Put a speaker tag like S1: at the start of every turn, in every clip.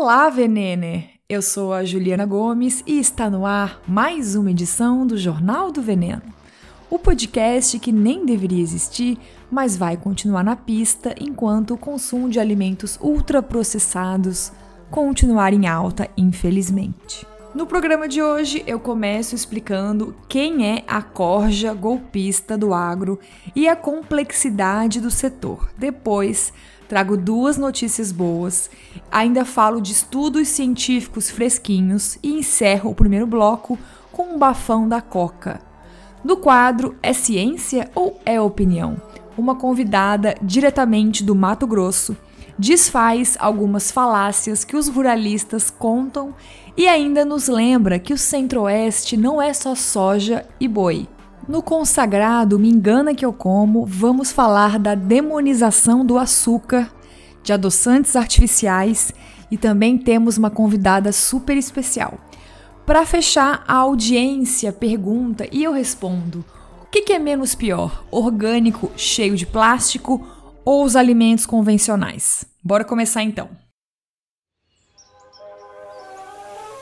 S1: Olá, Venene! Eu sou a Juliana Gomes e está no ar mais uma edição do Jornal do Veneno. O podcast que nem deveria existir, mas vai continuar na pista enquanto o consumo de alimentos ultraprocessados continuar em alta, infelizmente. No programa de hoje, eu começo explicando quem é a corja golpista do agro e a complexidade do setor. Depois, trago duas notícias boas, ainda falo de estudos científicos fresquinhos e encerro o primeiro bloco com um bafão da Coca. No quadro É Ciência ou é Opinião? Uma convidada diretamente do Mato Grosso desfaz algumas falácias que os ruralistas contam e ainda nos lembra que o Centro-Oeste não é só soja e boi. No consagrado Me Engana Que Eu Como, vamos falar da demonização do açúcar, de adoçantes artificiais e também temos uma convidada super especial. Para fechar, a audiência pergunta e eu respondo: o que, é menos pior, orgânico cheio de plástico ou os alimentos convencionais? Bora começar então.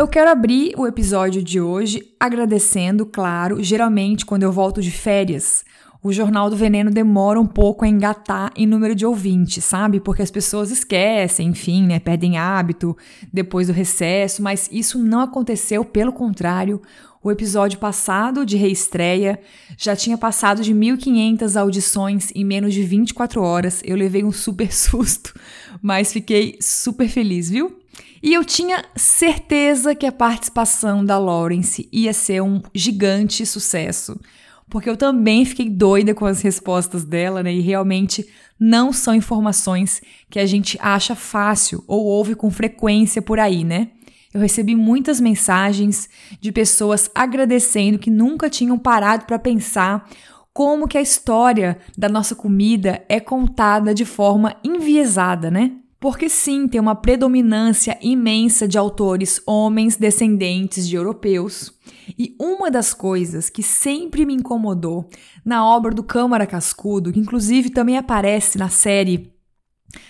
S1: Eu quero abrir o episódio de hoje agradecendo, claro, geralmente quando eu volto de férias, o Jornal do Veneno demora um pouco a engatar em número de ouvintes, sabe? Porque as pessoas esquecem, enfim, né? Perdem hábito depois do recesso, mas isso não aconteceu, pelo contrário. O episódio passado de reestreia já tinha passado de 1.500 audições em menos de 24 horas. Eu levei um super susto, mas fiquei super feliz, viu? E eu tinha certeza que a participação da Lawrence ia ser um gigante sucesso, porque eu também fiquei doida com as respostas dela, né? E realmente não são informações que a gente acha fácil ou ouve com frequência por aí, né? Eu recebi muitas mensagens de pessoas agradecendo que nunca tinham parado para pensar como que a história da nossa comida é contada de forma enviesada, né? Porque sim, tem uma predominância imensa de autores homens descendentes de europeus. E uma das coisas que sempre me incomodou na obra do Câmara Cascudo, que inclusive também aparece na série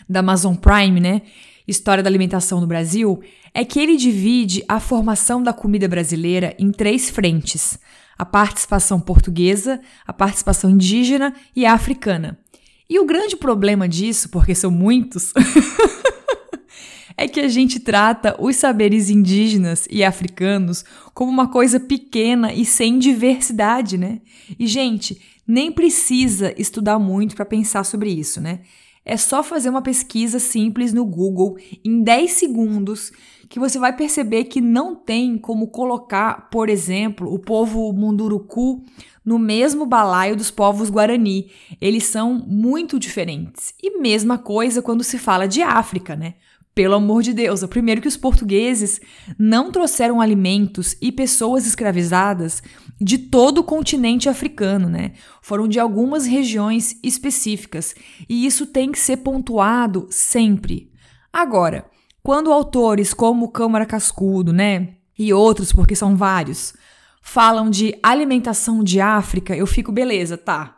S1: da Amazon Prime, né? História da Alimentação no Brasil, é que ele divide a formação da comida brasileira em três frentes: a participação portuguesa, a participação indígena e a africana. E o grande problema disso, porque são muitos, é que a gente trata os saberes indígenas e africanos como uma coisa pequena e sem diversidade, né? E, gente, nem precisa estudar muito para pensar sobre isso, né? É só fazer uma pesquisa simples no Google em 10 segundos que você vai perceber que não tem como colocar, por exemplo, o povo Munduruku no mesmo balaio dos povos Guarani. Eles são muito diferentes. E mesma coisa quando se fala de África, né? Pelo amor de Deus, o primeiro que os portugueses não trouxeram alimentos e pessoas escravizadas de todo o continente africano, né? Foram de algumas regiões específicas, e isso tem que ser pontuado sempre. Agora, quando autores como Câmara Cascudo, né, e outros, porque são vários, falam de alimentação de África, eu fico, beleza, tá.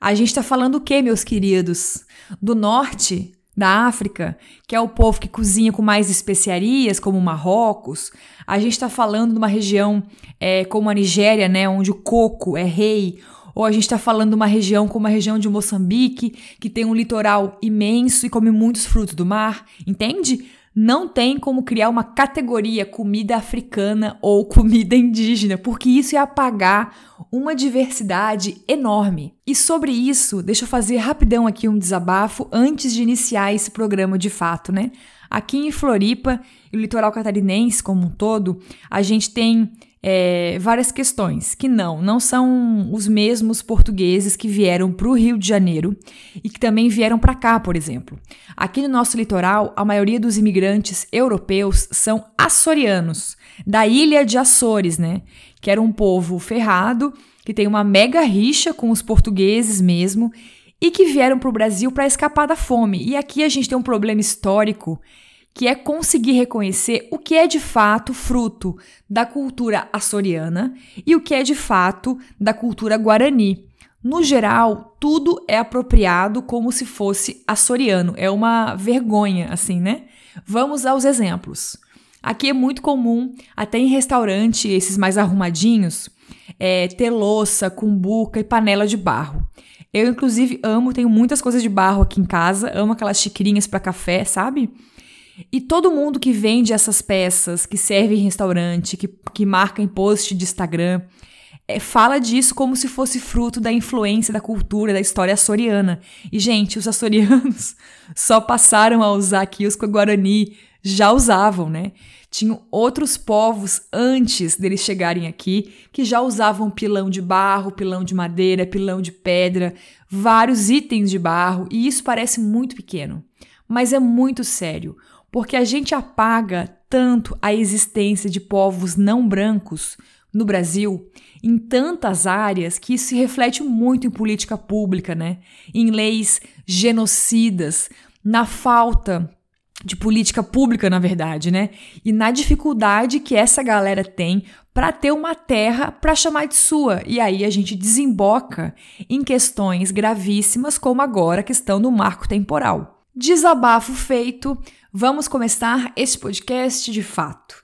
S1: A gente tá falando o quê, meus queridos? Do norte da África, que é o povo que cozinha com mais especiarias, como Marrocos. A gente está falando de uma região é, como a Nigéria, né, onde o coco é rei. Ou a gente está falando de uma região como a região de Moçambique, que tem um litoral imenso e come muitos frutos do mar, entende? Não tem como criar uma categoria comida africana ou comida indígena, porque isso ia apagar uma diversidade enorme. E sobre isso, deixa eu fazer rapidão aqui um desabafo antes de iniciar esse programa de fato, né? Aqui em Floripa e o litoral catarinense como um todo, a gente tem é, várias questões que não, não são os mesmos portugueses que vieram para o Rio de Janeiro e que também vieram para cá, por exemplo. Aqui no nosso litoral, a maioria dos imigrantes europeus são açorianos, da ilha de Açores, né? Que era um povo ferrado, que tem uma mega rixa com os portugueses mesmo e que vieram para o Brasil para escapar da fome. E aqui a gente tem um problema histórico que é conseguir reconhecer o que é de fato fruto da cultura açoriana e o que é de fato da cultura guarani. No geral, tudo é apropriado como se fosse açoriano. É uma vergonha, assim, né? Vamos aos exemplos. Aqui é muito comum, até em restaurante, esses mais arrumadinhos, é, ter louça, cumbuca e panela de barro. Eu, inclusive, amo, tenho muitas coisas de barro aqui em casa, amo aquelas xicrinhas para café, sabe? E todo mundo que vende essas peças, que serve em restaurante, que, que marca em post de Instagram, é, fala disso como se fosse fruto da influência da cultura, da história açoriana. E, gente, os açorianos só passaram a usar aqui os Guarani, já usavam, né? Tinham outros povos antes deles chegarem aqui que já usavam pilão de barro, pilão de madeira, pilão de pedra, vários itens de barro, e isso parece muito pequeno, mas é muito sério porque a gente apaga tanto a existência de povos não brancos no Brasil em tantas áreas que isso se reflete muito em política pública, né? Em leis genocidas, na falta de política pública, na verdade, né? E na dificuldade que essa galera tem para ter uma terra para chamar de sua. E aí a gente desemboca em questões gravíssimas, como agora a questão do marco temporal. Desabafo feito, Vamos começar este podcast de fato.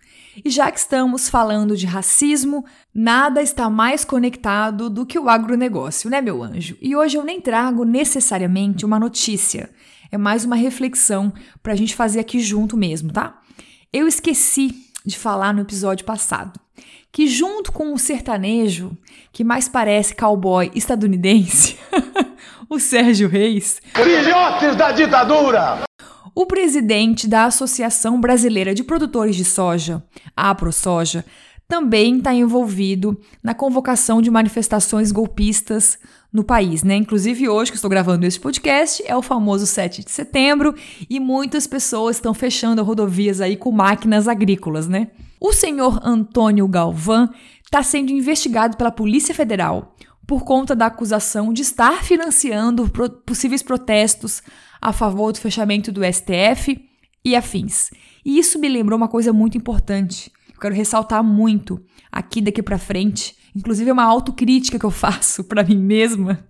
S1: E já que estamos falando de racismo, nada está mais conectado do que o agronegócio, né, meu anjo? E hoje eu nem trago necessariamente uma notícia, é mais uma reflexão para a gente fazer aqui junto mesmo, tá? Eu esqueci de falar no episódio passado que, junto com o sertanejo, que mais parece cowboy estadunidense, o Sérgio Reis.
S2: Filhotes da ditadura!
S1: O presidente da Associação Brasileira de Produtores de Soja, a AproSoja, também está envolvido na convocação de manifestações golpistas no país, né? Inclusive hoje que estou gravando esse podcast é o famoso 7 de setembro e muitas pessoas estão fechando rodovias aí com máquinas agrícolas, né? O senhor Antônio Galvão está sendo investigado pela Polícia Federal por conta da acusação de estar financiando possíveis protestos a favor do fechamento do STF e afins. E isso me lembrou uma coisa muito importante. Eu quero ressaltar muito aqui daqui para frente, inclusive é uma autocrítica que eu faço para mim mesma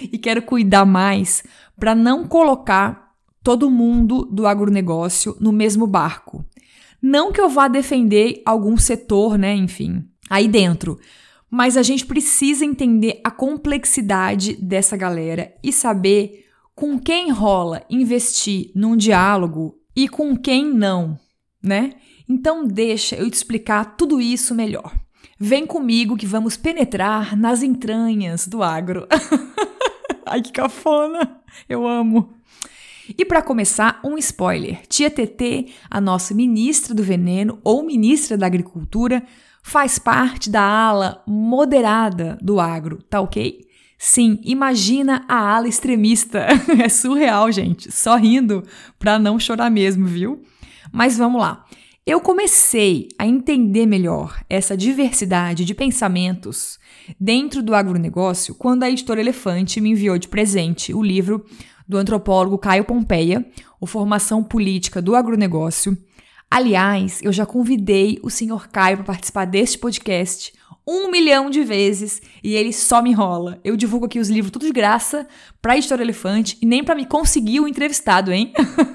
S1: e quero cuidar mais para não colocar todo mundo do agronegócio no mesmo barco. Não que eu vá defender algum setor, né, enfim, aí dentro, mas a gente precisa entender a complexidade dessa galera e saber com quem rola investir num diálogo e com quem não, né? Então deixa eu te explicar tudo isso melhor. Vem comigo que vamos penetrar nas entranhas do agro. Ai que cafona, eu amo. E para começar, um spoiler. Tia TT, a nossa ministra do veneno ou ministra da agricultura, faz parte da ala moderada do agro, tá ok? Sim, imagina a ala extremista. é surreal, gente. Só rindo pra não chorar mesmo, viu? Mas vamos lá. Eu comecei a entender melhor essa diversidade de pensamentos dentro do agronegócio quando a editora Elefante me enviou de presente o livro do antropólogo Caio Pompeia, O Formação Política do Agronegócio. Aliás, eu já convidei o senhor Caio para participar deste podcast um milhão de vezes e ele só me enrola. Eu divulgo aqui os livros tudo de graça pra Editora Elefante e nem para me conseguir o entrevistado, hein?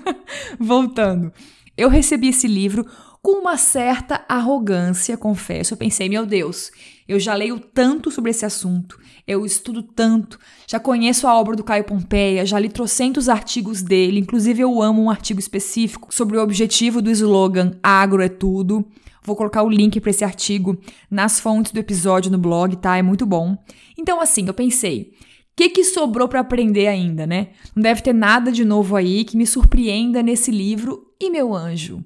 S1: Voltando. Eu recebi esse livro com uma certa arrogância, confesso. Eu pensei, meu Deus, eu já leio tanto sobre esse assunto, eu estudo tanto, já conheço a obra do Caio Pompeia, já li trocentos artigos dele, inclusive eu amo um artigo específico sobre o objetivo do slogan Agro é Tudo. Vou colocar o link para esse artigo nas fontes do episódio no blog, tá? É muito bom. Então, assim, eu pensei, o que, que sobrou para aprender ainda, né? Não deve ter nada de novo aí que me surpreenda nesse livro. E meu anjo,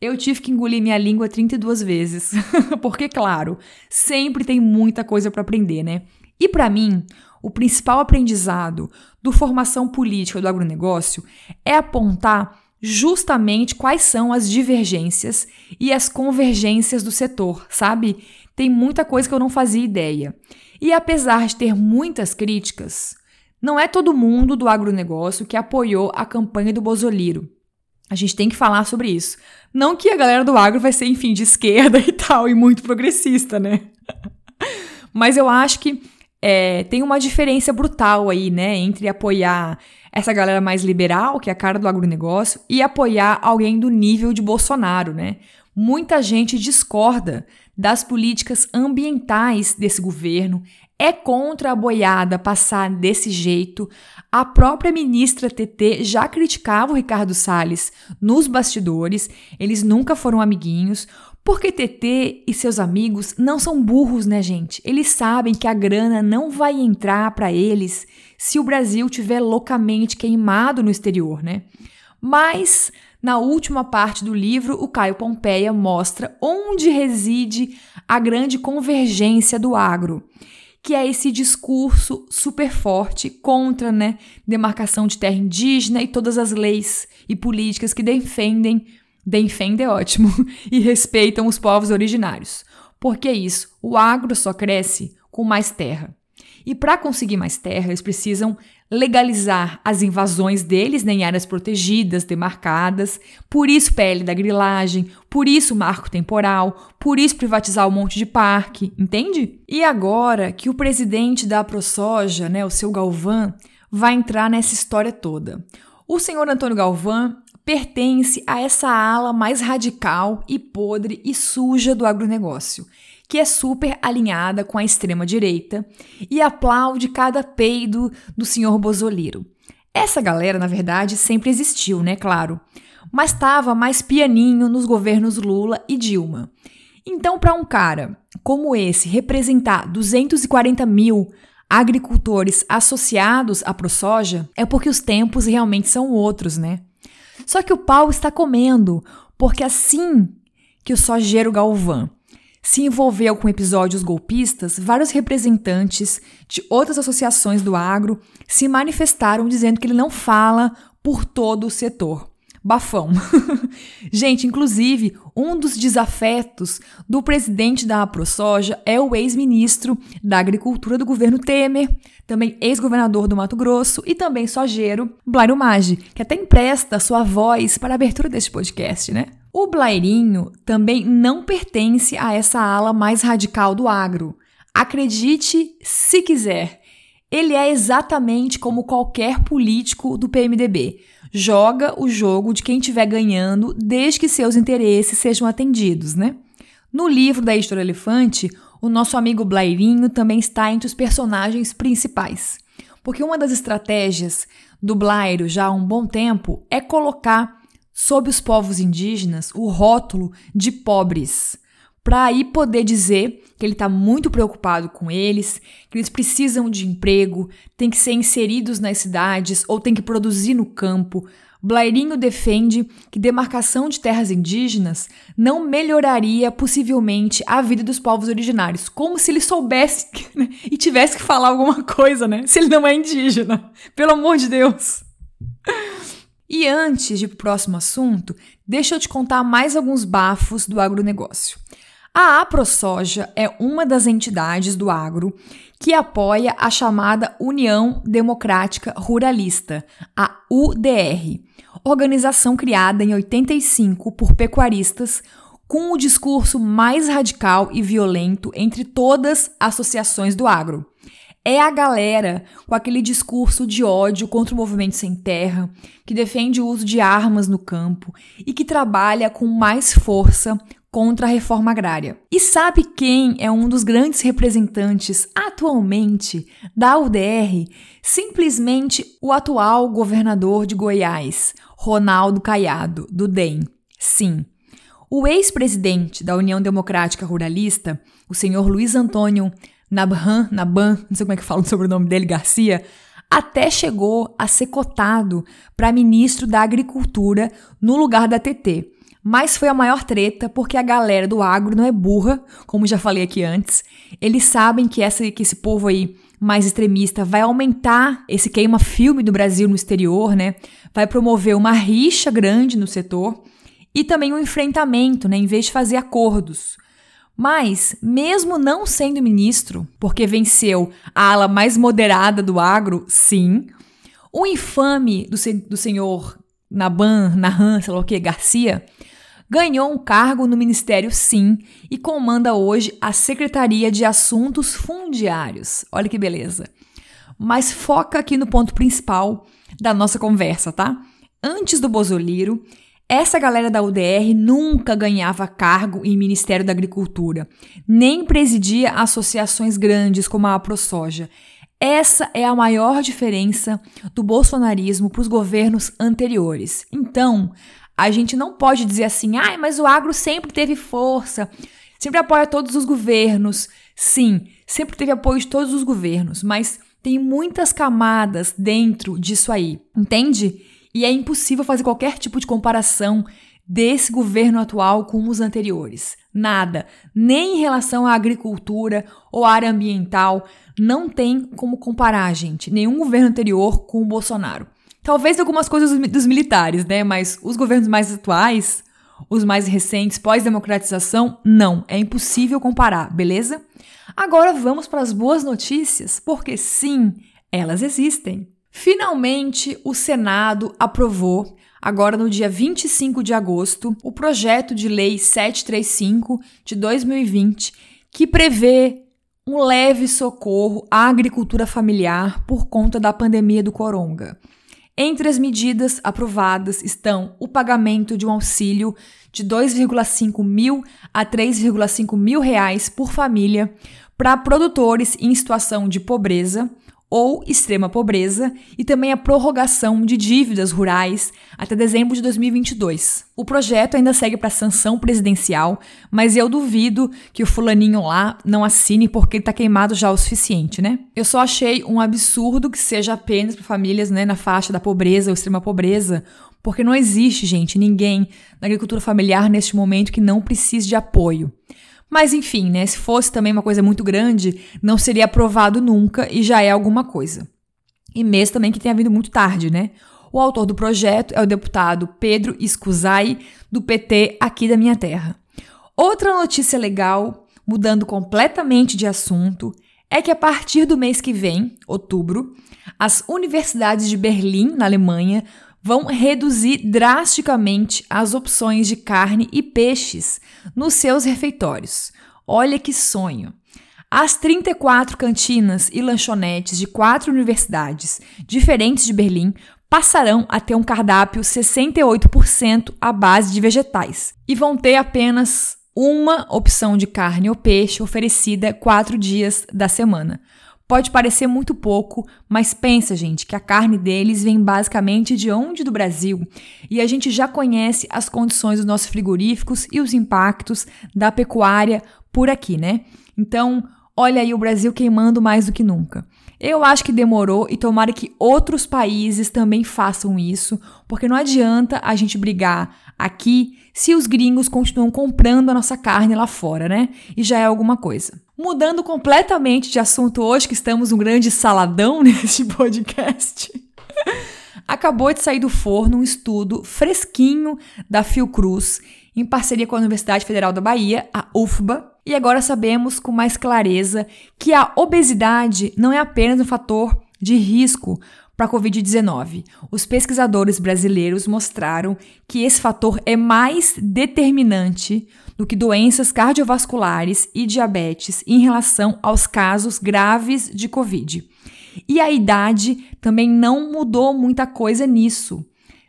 S1: eu tive que engolir minha língua 32 vezes. Porque, claro, sempre tem muita coisa para aprender, né? E para mim, o principal aprendizado do formação política do agronegócio é apontar justamente quais são as divergências e as convergências do setor, sabe? Tem muita coisa que eu não fazia ideia. E apesar de ter muitas críticas, não é todo mundo do agronegócio que apoiou a campanha do Bozoliro. A gente tem que falar sobre isso. Não que a galera do agro vai ser, enfim, de esquerda e tal, e muito progressista, né? Mas eu acho que é, tem uma diferença brutal aí, né, entre apoiar essa galera mais liberal, que é a cara do agronegócio, e apoiar alguém do nível de Bolsonaro, né? Muita gente discorda das políticas ambientais desse governo, é contra a boiada passar desse jeito. A própria ministra TT já criticava o Ricardo Salles nos bastidores, eles nunca foram amiguinhos, porque TT e seus amigos não são burros, né, gente? Eles sabem que a grana não vai entrar para eles se o Brasil tiver loucamente queimado no exterior, né? Mas na última parte do livro, o Caio Pompeia mostra onde reside a grande convergência do agro que é esse discurso super forte contra, né, demarcação de terra indígena e todas as leis e políticas que defendem, defendem é ótimo, e respeitam os povos originários. Porque é isso, o agro só cresce com mais terra. E para conseguir mais terra, eles precisam legalizar as invasões deles né, em áreas protegidas, demarcadas, por isso PL da grilagem, por isso marco temporal, por isso privatizar um monte de parque, entende? E agora que o presidente da ProSoja, né, o seu Galvão, vai entrar nessa história toda. O senhor Antônio Galvão pertence a essa ala mais radical e podre e suja do agronegócio que é super alinhada com a extrema-direita e aplaude cada peido do senhor Bozoliro. Essa galera, na verdade, sempre existiu, né? Claro. Mas estava mais pianinho nos governos Lula e Dilma. Então, para um cara como esse representar 240 mil agricultores associados à ProSoja, é porque os tempos realmente são outros, né? Só que o pau está comendo, porque assim que o sojeiro Galvão se envolveu com episódios golpistas, vários representantes de outras associações do agro se manifestaram dizendo que ele não fala por todo o setor. Bafão. Gente, inclusive, um dos desafetos do presidente da AproSoja é o ex-ministro da Agricultura do governo Temer, também ex-governador do Mato Grosso e também sojeiro, Blairo Maggi, que até empresta sua voz para a abertura deste podcast, né? O Blairinho também não pertence a essa ala mais radical do agro. Acredite se quiser. Ele é exatamente como qualquer político do PMDB. Joga o jogo de quem estiver ganhando, desde que seus interesses sejam atendidos, né? No livro da Editora Elefante, o nosso amigo Blairinho também está entre os personagens principais. Porque uma das estratégias do Blairo já há um bom tempo é colocar sob os povos indígenas o rótulo de pobres, para aí poder dizer que ele está muito preocupado com eles, que eles precisam de emprego, têm que ser inseridos nas cidades ou têm que produzir no campo. Blairinho defende que demarcação de terras indígenas não melhoraria possivelmente a vida dos povos originários, como se ele soubesse né, e tivesse que falar alguma coisa, né? Se ele não é indígena. Pelo amor de Deus. E antes de ir para o próximo assunto, deixa eu te contar mais alguns bafos do agronegócio. A AproSoja é uma das entidades do agro que apoia a chamada União Democrática Ruralista, a UDR, organização criada em 85 por pecuaristas com o discurso mais radical e violento entre todas as associações do agro é a galera com aquele discurso de ódio contra o movimento sem terra, que defende o uso de armas no campo e que trabalha com mais força contra a reforma agrária. E sabe quem é um dos grandes representantes atualmente da UDR? Simplesmente o atual governador de Goiás, Ronaldo Caiado, do DEM. Sim. O ex-presidente da União Democrática Ruralista, o senhor Luiz Antônio Nabhan, Naban, não sei como é que fala o sobrenome dele, Garcia, até chegou a ser cotado para ministro da Agricultura no lugar da TT. Mas foi a maior treta porque a galera do agro não é burra, como já falei aqui antes. Eles sabem que, essa, que esse povo aí mais extremista vai aumentar esse queima-filme do Brasil no exterior, né? Vai promover uma rixa grande no setor e também um enfrentamento, né? Em vez de fazer acordos. Mas, mesmo não sendo ministro, porque venceu a ala mais moderada do agro, sim, o infame do, do senhor Naban, Nahan, sei lá o que, Garcia, ganhou um cargo no ministério, sim, e comanda hoje a Secretaria de Assuntos Fundiários. Olha que beleza. Mas foca aqui no ponto principal da nossa conversa, tá? Antes do Bozoliro, essa galera da UDR nunca ganhava cargo em Ministério da Agricultura, nem presidia associações grandes como a AproSoja. Essa é a maior diferença do bolsonarismo para os governos anteriores. Então, a gente não pode dizer assim, ah, mas o agro sempre teve força, sempre apoia todos os governos. Sim, sempre teve apoio de todos os governos, mas tem muitas camadas dentro disso aí, entende? E é impossível fazer qualquer tipo de comparação desse governo atual com os anteriores. Nada, nem em relação à agricultura ou à área ambiental, não tem como comparar, gente, nenhum governo anterior com o Bolsonaro. Talvez algumas coisas dos militares, né? Mas os governos mais atuais, os mais recentes, pós-democratização, não. É impossível comparar, beleza? Agora vamos para as boas notícias, porque sim, elas existem. Finalmente, o Senado aprovou, agora no dia 25 de agosto, o projeto de lei 735 de 2020, que prevê um leve socorro à agricultura familiar por conta da pandemia do coronga. Entre as medidas aprovadas estão o pagamento de um auxílio de 2,5 mil a 3,5 mil reais por família para produtores em situação de pobreza, ou extrema pobreza e também a prorrogação de dívidas rurais até dezembro de 2022. O projeto ainda segue para sanção presidencial, mas eu duvido que o fulaninho lá não assine porque ele está queimado já o suficiente, né? Eu só achei um absurdo que seja apenas para famílias né, na faixa da pobreza ou extrema pobreza, porque não existe, gente, ninguém na agricultura familiar neste momento que não precise de apoio. Mas enfim, né? Se fosse também uma coisa muito grande, não seria aprovado nunca e já é alguma coisa. E mesmo também que tenha vindo muito tarde, né? O autor do projeto é o deputado Pedro Escusai, do PT aqui da minha terra. Outra notícia legal, mudando completamente de assunto, é que a partir do mês que vem, outubro, as universidades de Berlim, na Alemanha, vão reduzir drasticamente as opções de carne e peixes nos seus refeitórios. Olha que sonho! As 34 cantinas e lanchonetes de quatro universidades diferentes de Berlim passarão a ter um cardápio 68% à base de vegetais e vão ter apenas uma opção de carne ou peixe oferecida quatro dias da semana. Pode parecer muito pouco, mas pensa, gente, que a carne deles vem basicamente de onde do Brasil e a gente já conhece as condições dos nossos frigoríficos e os impactos da pecuária por aqui, né? Então, olha aí o Brasil queimando mais do que nunca. Eu acho que demorou e tomara que outros países também façam isso, porque não adianta a gente brigar aqui se os gringos continuam comprando a nossa carne lá fora, né? E já é alguma coisa. Mudando completamente de assunto hoje, que estamos um grande saladão neste podcast. Acabou de sair do forno um estudo fresquinho da Fiocruz, em parceria com a Universidade Federal da Bahia, a UFBA, e agora sabemos com mais clareza que a obesidade não é apenas um fator de risco para a Covid-19. Os pesquisadores brasileiros mostraram que esse fator é mais determinante do que doenças cardiovasculares e diabetes em relação aos casos graves de Covid. E a idade também não mudou muita coisa nisso.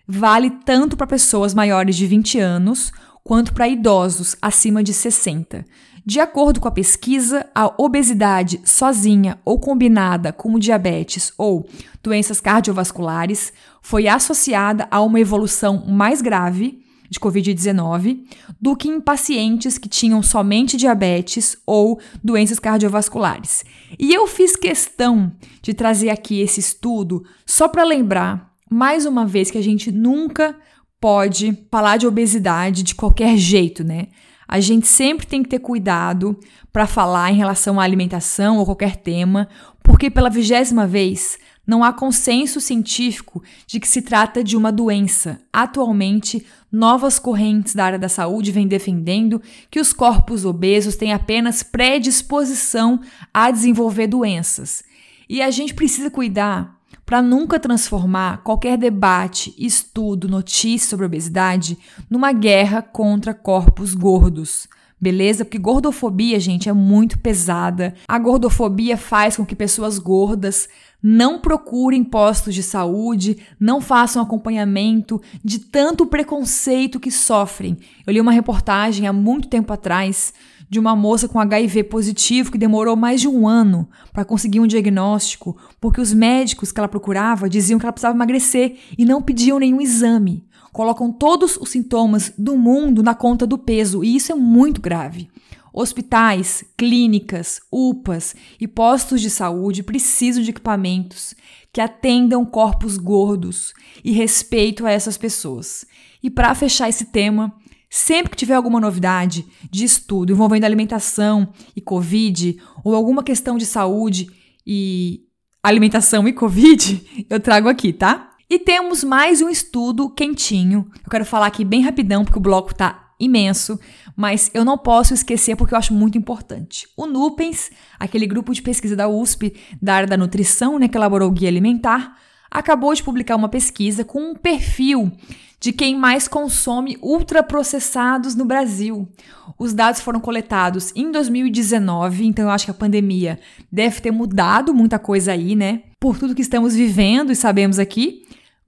S1: Vale tanto para pessoas maiores de 20 anos quanto para idosos acima de 60. De acordo com a pesquisa, a obesidade sozinha ou combinada com diabetes ou doenças cardiovasculares foi associada a uma evolução mais grave de Covid-19 do que em pacientes que tinham somente diabetes ou doenças cardiovasculares. E eu fiz questão de trazer aqui esse estudo só para lembrar, mais uma vez, que a gente nunca pode falar de obesidade de qualquer jeito, né? A gente sempre tem que ter cuidado para falar em relação à alimentação ou qualquer tema, porque pela vigésima vez não há consenso científico de que se trata de uma doença. Atualmente, novas correntes da área da saúde vêm defendendo que os corpos obesos têm apenas predisposição a desenvolver doenças. E a gente precisa cuidar para nunca transformar qualquer debate, estudo, notícia sobre obesidade numa guerra contra corpos gordos beleza? Porque gordofobia, gente, é muito pesada. A gordofobia faz com que pessoas gordas não procurem postos de saúde, não façam acompanhamento de tanto preconceito que sofrem. Eu li uma reportagem há muito tempo atrás de uma moça com HIV positivo que demorou mais de um ano para conseguir um diagnóstico, porque os médicos que ela procurava diziam que ela precisava emagrecer e não pediam nenhum exame colocam todos os sintomas do mundo na conta do peso, e isso é muito grave. Hospitais, clínicas, UPAs e postos de saúde precisam de equipamentos que atendam corpos gordos e respeito a essas pessoas. E para fechar esse tema, sempre que tiver alguma novidade de estudo envolvendo alimentação e Covid, ou alguma questão de saúde e alimentação e Covid, eu trago aqui, tá? E temos mais um estudo quentinho. Eu quero falar aqui bem rapidão, porque o bloco tá imenso, mas eu não posso esquecer porque eu acho muito importante. O Nupens, aquele grupo de pesquisa da USP da área da nutrição, né, que elaborou o guia alimentar, acabou de publicar uma pesquisa com um perfil de quem mais consome ultraprocessados no Brasil. Os dados foram coletados em 2019, então eu acho que a pandemia deve ter mudado muita coisa aí, né? Por tudo que estamos vivendo e sabemos aqui.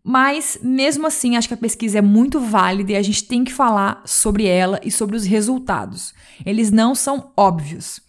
S1: Mas, mesmo assim, acho que a pesquisa é muito válida e a gente tem que falar sobre ela e sobre os resultados. Eles não são óbvios.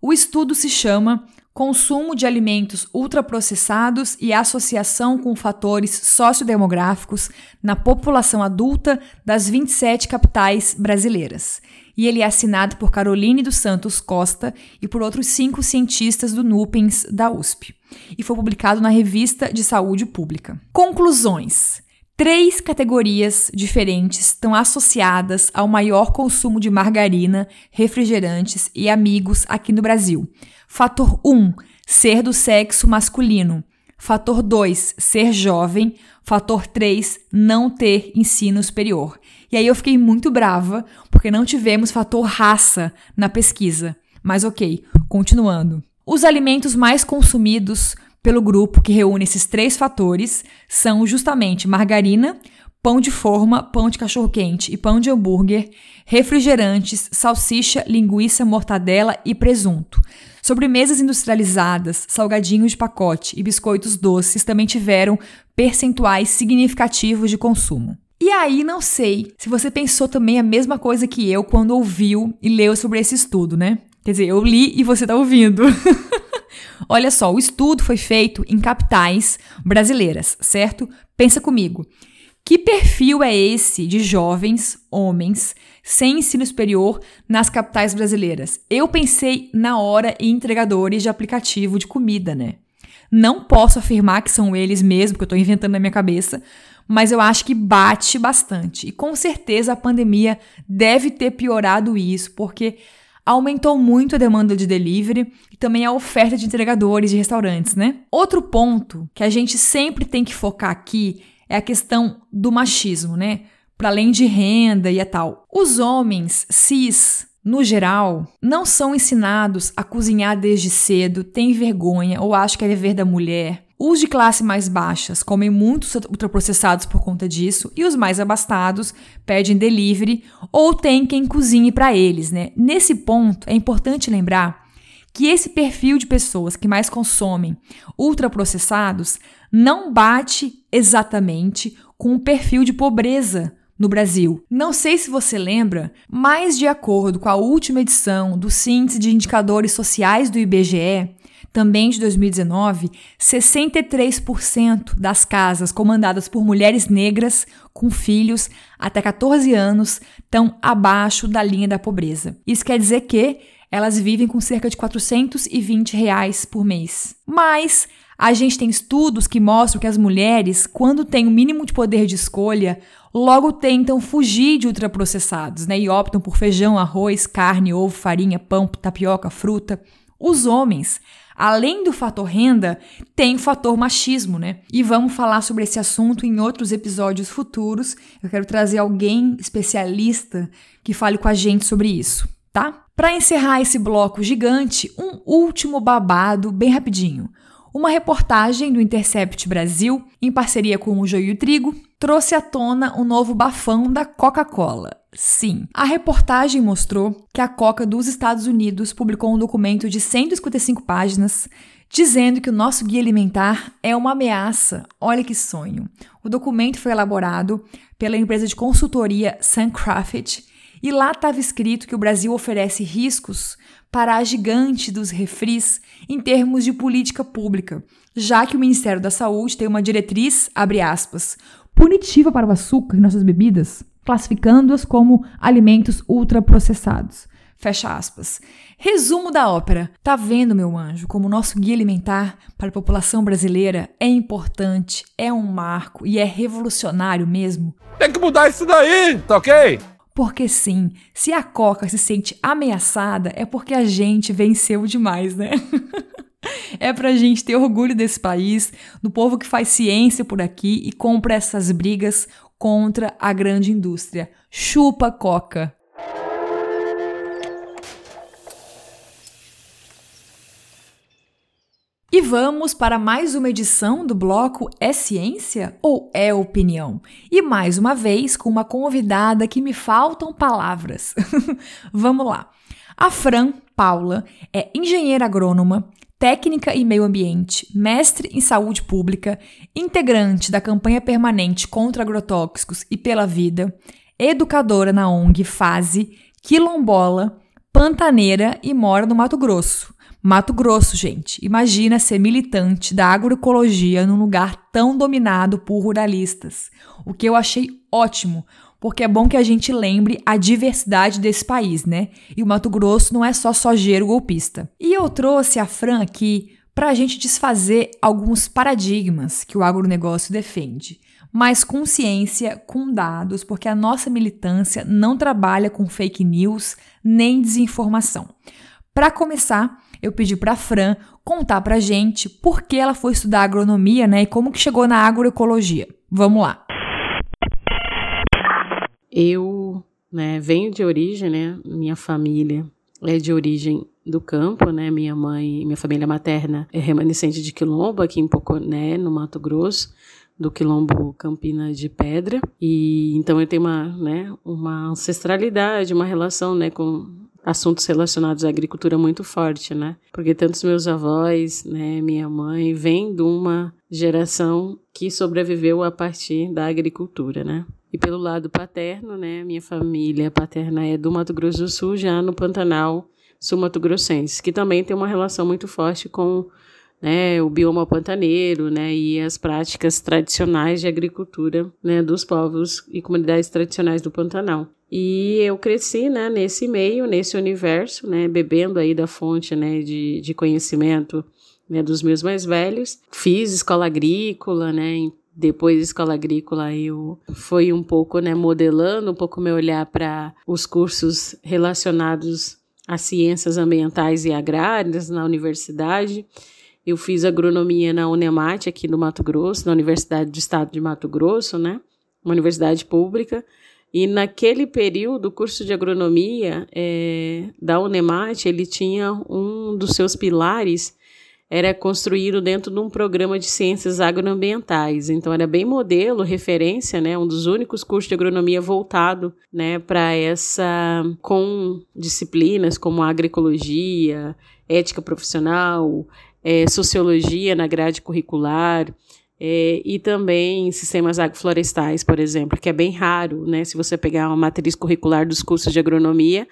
S1: O estudo se chama Consumo de alimentos ultraprocessados e associação com fatores sociodemográficos na população adulta das 27 capitais brasileiras e ele é assinado por Caroline dos Santos Costa e por outros cinco cientistas do NUPENS da USP. E foi publicado na Revista de Saúde Pública. Conclusões. Três categorias diferentes estão associadas ao maior consumo de margarina, refrigerantes e amigos aqui no Brasil. Fator 1: ser do sexo masculino. Fator 2: ser jovem. Fator 3: não ter ensino superior. E aí eu fiquei muito brava, porque não tivemos fator raça na pesquisa. Mas ok, continuando. Os alimentos mais consumidos pelo grupo que reúne esses três fatores são justamente margarina, pão de forma, pão de cachorro-quente e pão de hambúrguer, refrigerantes, salsicha, linguiça, mortadela e presunto. Sobremesas industrializadas, salgadinhos de pacote e biscoitos doces também tiveram percentuais significativos de consumo. E aí, não sei se você pensou também a mesma coisa que eu quando ouviu e leu sobre esse estudo, né? Quer dizer, eu li e você tá ouvindo. Olha só, o estudo foi feito em capitais brasileiras, certo? Pensa comigo. Que perfil é esse de jovens, homens, sem ensino superior nas capitais brasileiras? Eu pensei na hora em entregadores de aplicativo de comida, né? Não posso afirmar que são eles mesmo, que eu estou inventando na minha cabeça, mas eu acho que bate bastante. E com certeza a pandemia deve ter piorado isso, porque aumentou muito a demanda de delivery e também a oferta de entregadores de restaurantes, né? Outro ponto que a gente sempre tem que focar aqui é a questão do machismo, né? Para além de renda e a tal. Os homens cis no geral, não são ensinados a cozinhar desde cedo, têm vergonha ou acham que é dever da mulher. Os de classe mais baixas comem muitos ultraprocessados por conta disso e os mais abastados pedem delivery ou tem quem cozinhe para eles, né? Nesse ponto é importante lembrar que esse perfil de pessoas que mais consomem ultraprocessados não bate exatamente com o perfil de pobreza no Brasil. Não sei se você lembra, mas de acordo com a última edição do Síntese de Indicadores Sociais do IBGE, também de 2019, 63% das casas comandadas por mulheres negras com filhos até 14 anos estão abaixo da linha da pobreza. Isso quer dizer que elas vivem com cerca de 420 reais por mês. Mas a gente tem estudos que mostram que as mulheres, quando têm o mínimo de poder de escolha, logo tentam fugir de ultraprocessados, né? E optam por feijão, arroz, carne, ovo, farinha, pão, tapioca, fruta. Os homens, além do fator renda, tem o fator machismo, né? E vamos falar sobre esse assunto em outros episódios futuros. Eu quero trazer alguém especialista que fale com a gente sobre isso, tá? Para encerrar esse bloco gigante, um último babado bem rapidinho. Uma reportagem do Intercept Brasil, em parceria com o Joio Trigo, trouxe à tona o novo bafão da Coca-Cola. Sim, a reportagem mostrou que a Coca dos Estados Unidos publicou um documento de 155 páginas dizendo que o nosso guia alimentar é uma ameaça. Olha que sonho. O documento foi elaborado pela empresa de consultoria Suncraft e lá estava escrito que o Brasil oferece riscos para a gigante dos refris em termos de política pública, já que o Ministério da Saúde tem uma diretriz, abre aspas, punitiva para o açúcar em nossas bebidas, classificando-as como alimentos ultraprocessados. Fecha aspas. Resumo da ópera. Tá vendo, meu anjo, como o nosso guia alimentar para a população brasileira é importante, é um marco e é revolucionário mesmo?
S2: Tem que mudar isso daí, tá ok?
S1: Porque sim, se a Coca se sente ameaçada, é porque a gente venceu demais, né? é pra gente ter orgulho desse país, do povo que faz ciência por aqui e compra essas brigas contra a grande indústria. Chupa Coca! E vamos para mais uma edição do bloco É Ciência ou É Opinião? E mais uma vez com uma convidada que me faltam palavras. vamos lá. A Fran Paula é engenheira agrônoma, técnica em meio ambiente, mestre em saúde pública, integrante da campanha permanente contra agrotóxicos e pela vida, educadora na ONG Fase, quilombola, pantaneira e mora no Mato Grosso. Mato Grosso, gente. Imagina ser militante da agroecologia num lugar tão dominado por ruralistas. O que eu achei ótimo, porque é bom que a gente lembre a diversidade desse país, né? E o Mato Grosso não é só sojeiro golpista. E eu trouxe a Fran aqui para a gente desfazer alguns paradigmas que o agronegócio defende. Mas com ciência, com dados, porque a nossa militância não trabalha com fake news nem desinformação. Para começar, eu pedi para a Fran contar para gente por que ela foi estudar agronomia, né, e como que chegou na agroecologia. Vamos lá.
S3: Eu, né, venho de origem, né, minha família é de origem do campo, né, minha mãe, minha família materna é remanescente de quilombo aqui em Poconé, no Mato Grosso do quilombo Campina de Pedra e então eu tenho uma, né, uma ancestralidade, uma relação, né, com assuntos relacionados à agricultura muito forte, né? Porque tantos meus avós, né, minha mãe, vêm de uma geração que sobreviveu a partir da agricultura, né? E pelo lado paterno, né, minha família paterna é do Mato Grosso do Sul, já no Pantanal sul-mato-grossense, que também tem uma relação muito forte com né, o bioma pantaneiro, né, e as práticas tradicionais de agricultura, né, dos povos e comunidades tradicionais do Pantanal. E eu cresci, né, nesse meio, nesse universo, né, bebendo aí da fonte, né, de, de conhecimento, né, dos meus mais velhos. Fiz escola agrícola, né, depois da escola agrícola eu fui um pouco, né, modelando um pouco meu olhar para os cursos relacionados às ciências ambientais e agrárias na universidade. Eu fiz agronomia na Unemate aqui do Mato Grosso, na Universidade do Estado de Mato Grosso, né, uma universidade pública. E naquele período, o curso de agronomia é, da Unemate, ele tinha um dos seus pilares, era construído dentro de um programa de ciências agroambientais. Então, era bem modelo, referência, né? Um dos únicos cursos de agronomia voltado né, para essa, com disciplinas como agroecologia, ética profissional, é, sociologia na grade curricular, é, e também sistemas agroflorestais, por exemplo, que é bem raro, né? Se você pegar uma matriz curricular dos cursos de agronomia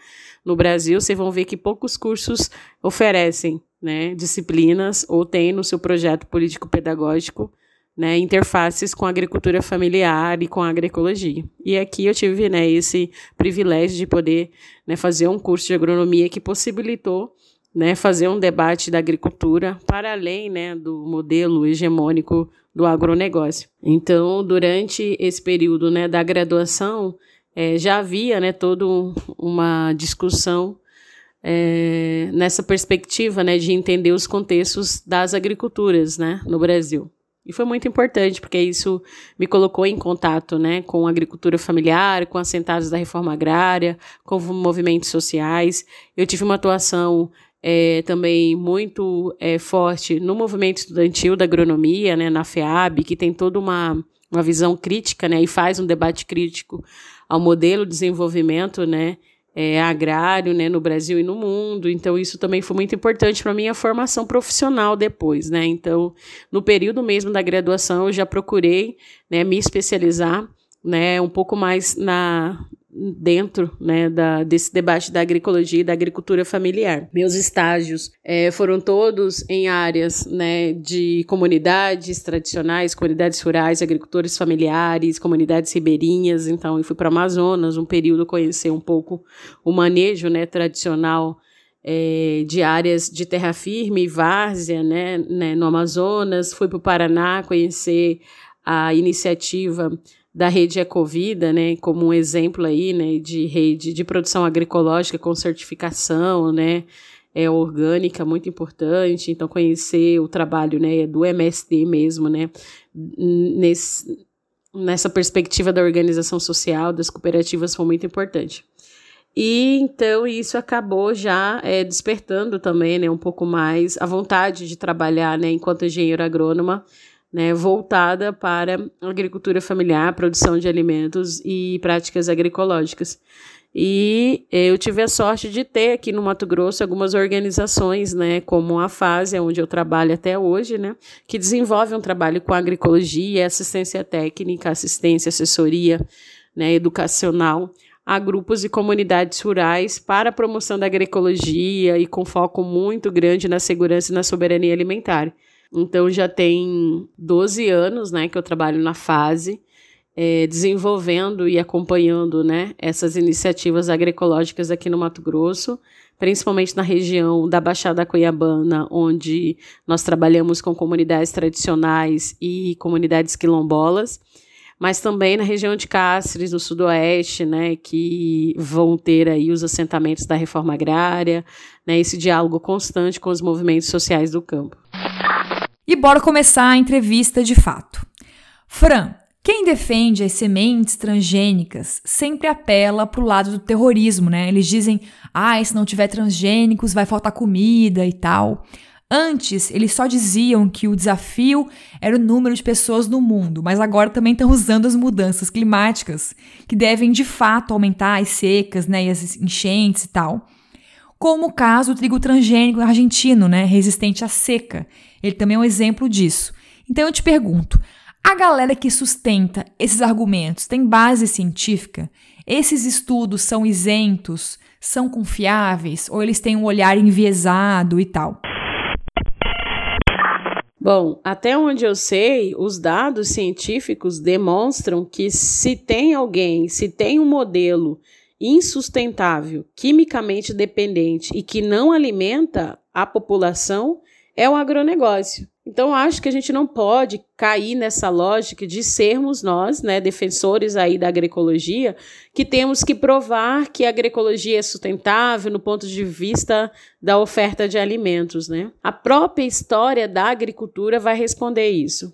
S3: no Brasil, vocês vão ver que poucos cursos oferecem né, disciplinas ou têm no seu projeto político-pedagógico né, interfaces com a agricultura familiar e com a agroecologia. E aqui eu tive né, esse privilégio de poder né, fazer um curso de agronomia que possibilitou né, fazer um debate da agricultura para além né, do modelo hegemônico do agronegócio. Então, durante esse período né, da graduação, é, já havia né, toda uma discussão é, nessa perspectiva né, de entender os contextos das agriculturas né, no Brasil. E foi muito importante, porque isso me colocou em contato né, com a agricultura familiar, com assentados da reforma agrária, com movimentos sociais. Eu tive uma atuação é, também muito é, forte no movimento estudantil da agronomia, né, na FEAB, que tem toda uma, uma visão crítica né, e faz um debate crítico ao modelo de desenvolvimento né, é, agrário né, no Brasil e no mundo. Então, isso também foi muito importante para a minha formação profissional depois. Né? Então, no período mesmo da graduação, eu já procurei né, me especializar né, um pouco mais na, dentro né, da, desse debate da agroecologia e da agricultura familiar. Meus estágios é, foram todos em áreas né, de comunidades tradicionais, comunidades rurais, agricultores familiares, comunidades ribeirinhas. Então, eu fui para Amazonas um período conhecer um pouco o manejo né, tradicional é, de áreas de terra firme e várzea né, né, no Amazonas. Fui para o Paraná conhecer a iniciativa da rede Ecovida, né, como um exemplo aí, né, de rede de produção agroecológica com certificação, né, é orgânica, muito importante. Então, conhecer o trabalho, né, do MSD mesmo, né, nesse, nessa perspectiva da organização social, das cooperativas, foi muito importante. E então isso acabou já é, despertando também, né, um pouco mais a vontade de trabalhar, né, enquanto engenheiro agrônoma né, voltada para agricultura familiar, produção de alimentos e práticas agroecológicas. E eu tive a sorte de ter aqui no Mato Grosso algumas organizações, né, como a FASE, onde eu trabalho até hoje, né, que desenvolve um trabalho com agroecologia, assistência técnica, assistência, assessoria, né, educacional a grupos e comunidades rurais para a promoção da agroecologia e com foco muito grande na segurança e na soberania alimentar. Então já tem 12 anos né, que eu trabalho na fase, é, desenvolvendo e acompanhando né, essas iniciativas agroecológicas aqui no Mato Grosso, principalmente na região da Baixada Cuiabana, onde nós trabalhamos com comunidades tradicionais e comunidades quilombolas, mas também na região de Cáceres, no sudoeste, né, que vão ter aí os assentamentos da reforma agrária, né, esse diálogo constante com os movimentos sociais do campo.
S1: E bora começar a entrevista de fato. Fran, quem defende as sementes transgênicas sempre apela para o lado do terrorismo, né? Eles dizem, ah, se não tiver transgênicos vai faltar comida e tal. Antes, eles só diziam que o desafio era o número de pessoas no mundo, mas agora também estão usando as mudanças climáticas, que devem de fato aumentar as secas né, e as enchentes e tal como o caso do trigo transgênico argentino, né, resistente à seca. Ele também é um exemplo disso. Então eu te pergunto, a galera que sustenta esses argumentos tem base científica? Esses estudos são isentos, são confiáveis ou eles têm um olhar enviesado e tal?
S3: Bom, até onde eu sei, os dados científicos demonstram que se tem alguém, se tem um modelo insustentável, quimicamente dependente e que não alimenta a população é o agronegócio. Então, acho que a gente não pode cair nessa lógica de sermos nós, né, defensores aí da agroecologia, que temos que provar que a agroecologia é sustentável no ponto de vista da oferta de alimentos, né? A própria história da agricultura vai responder isso.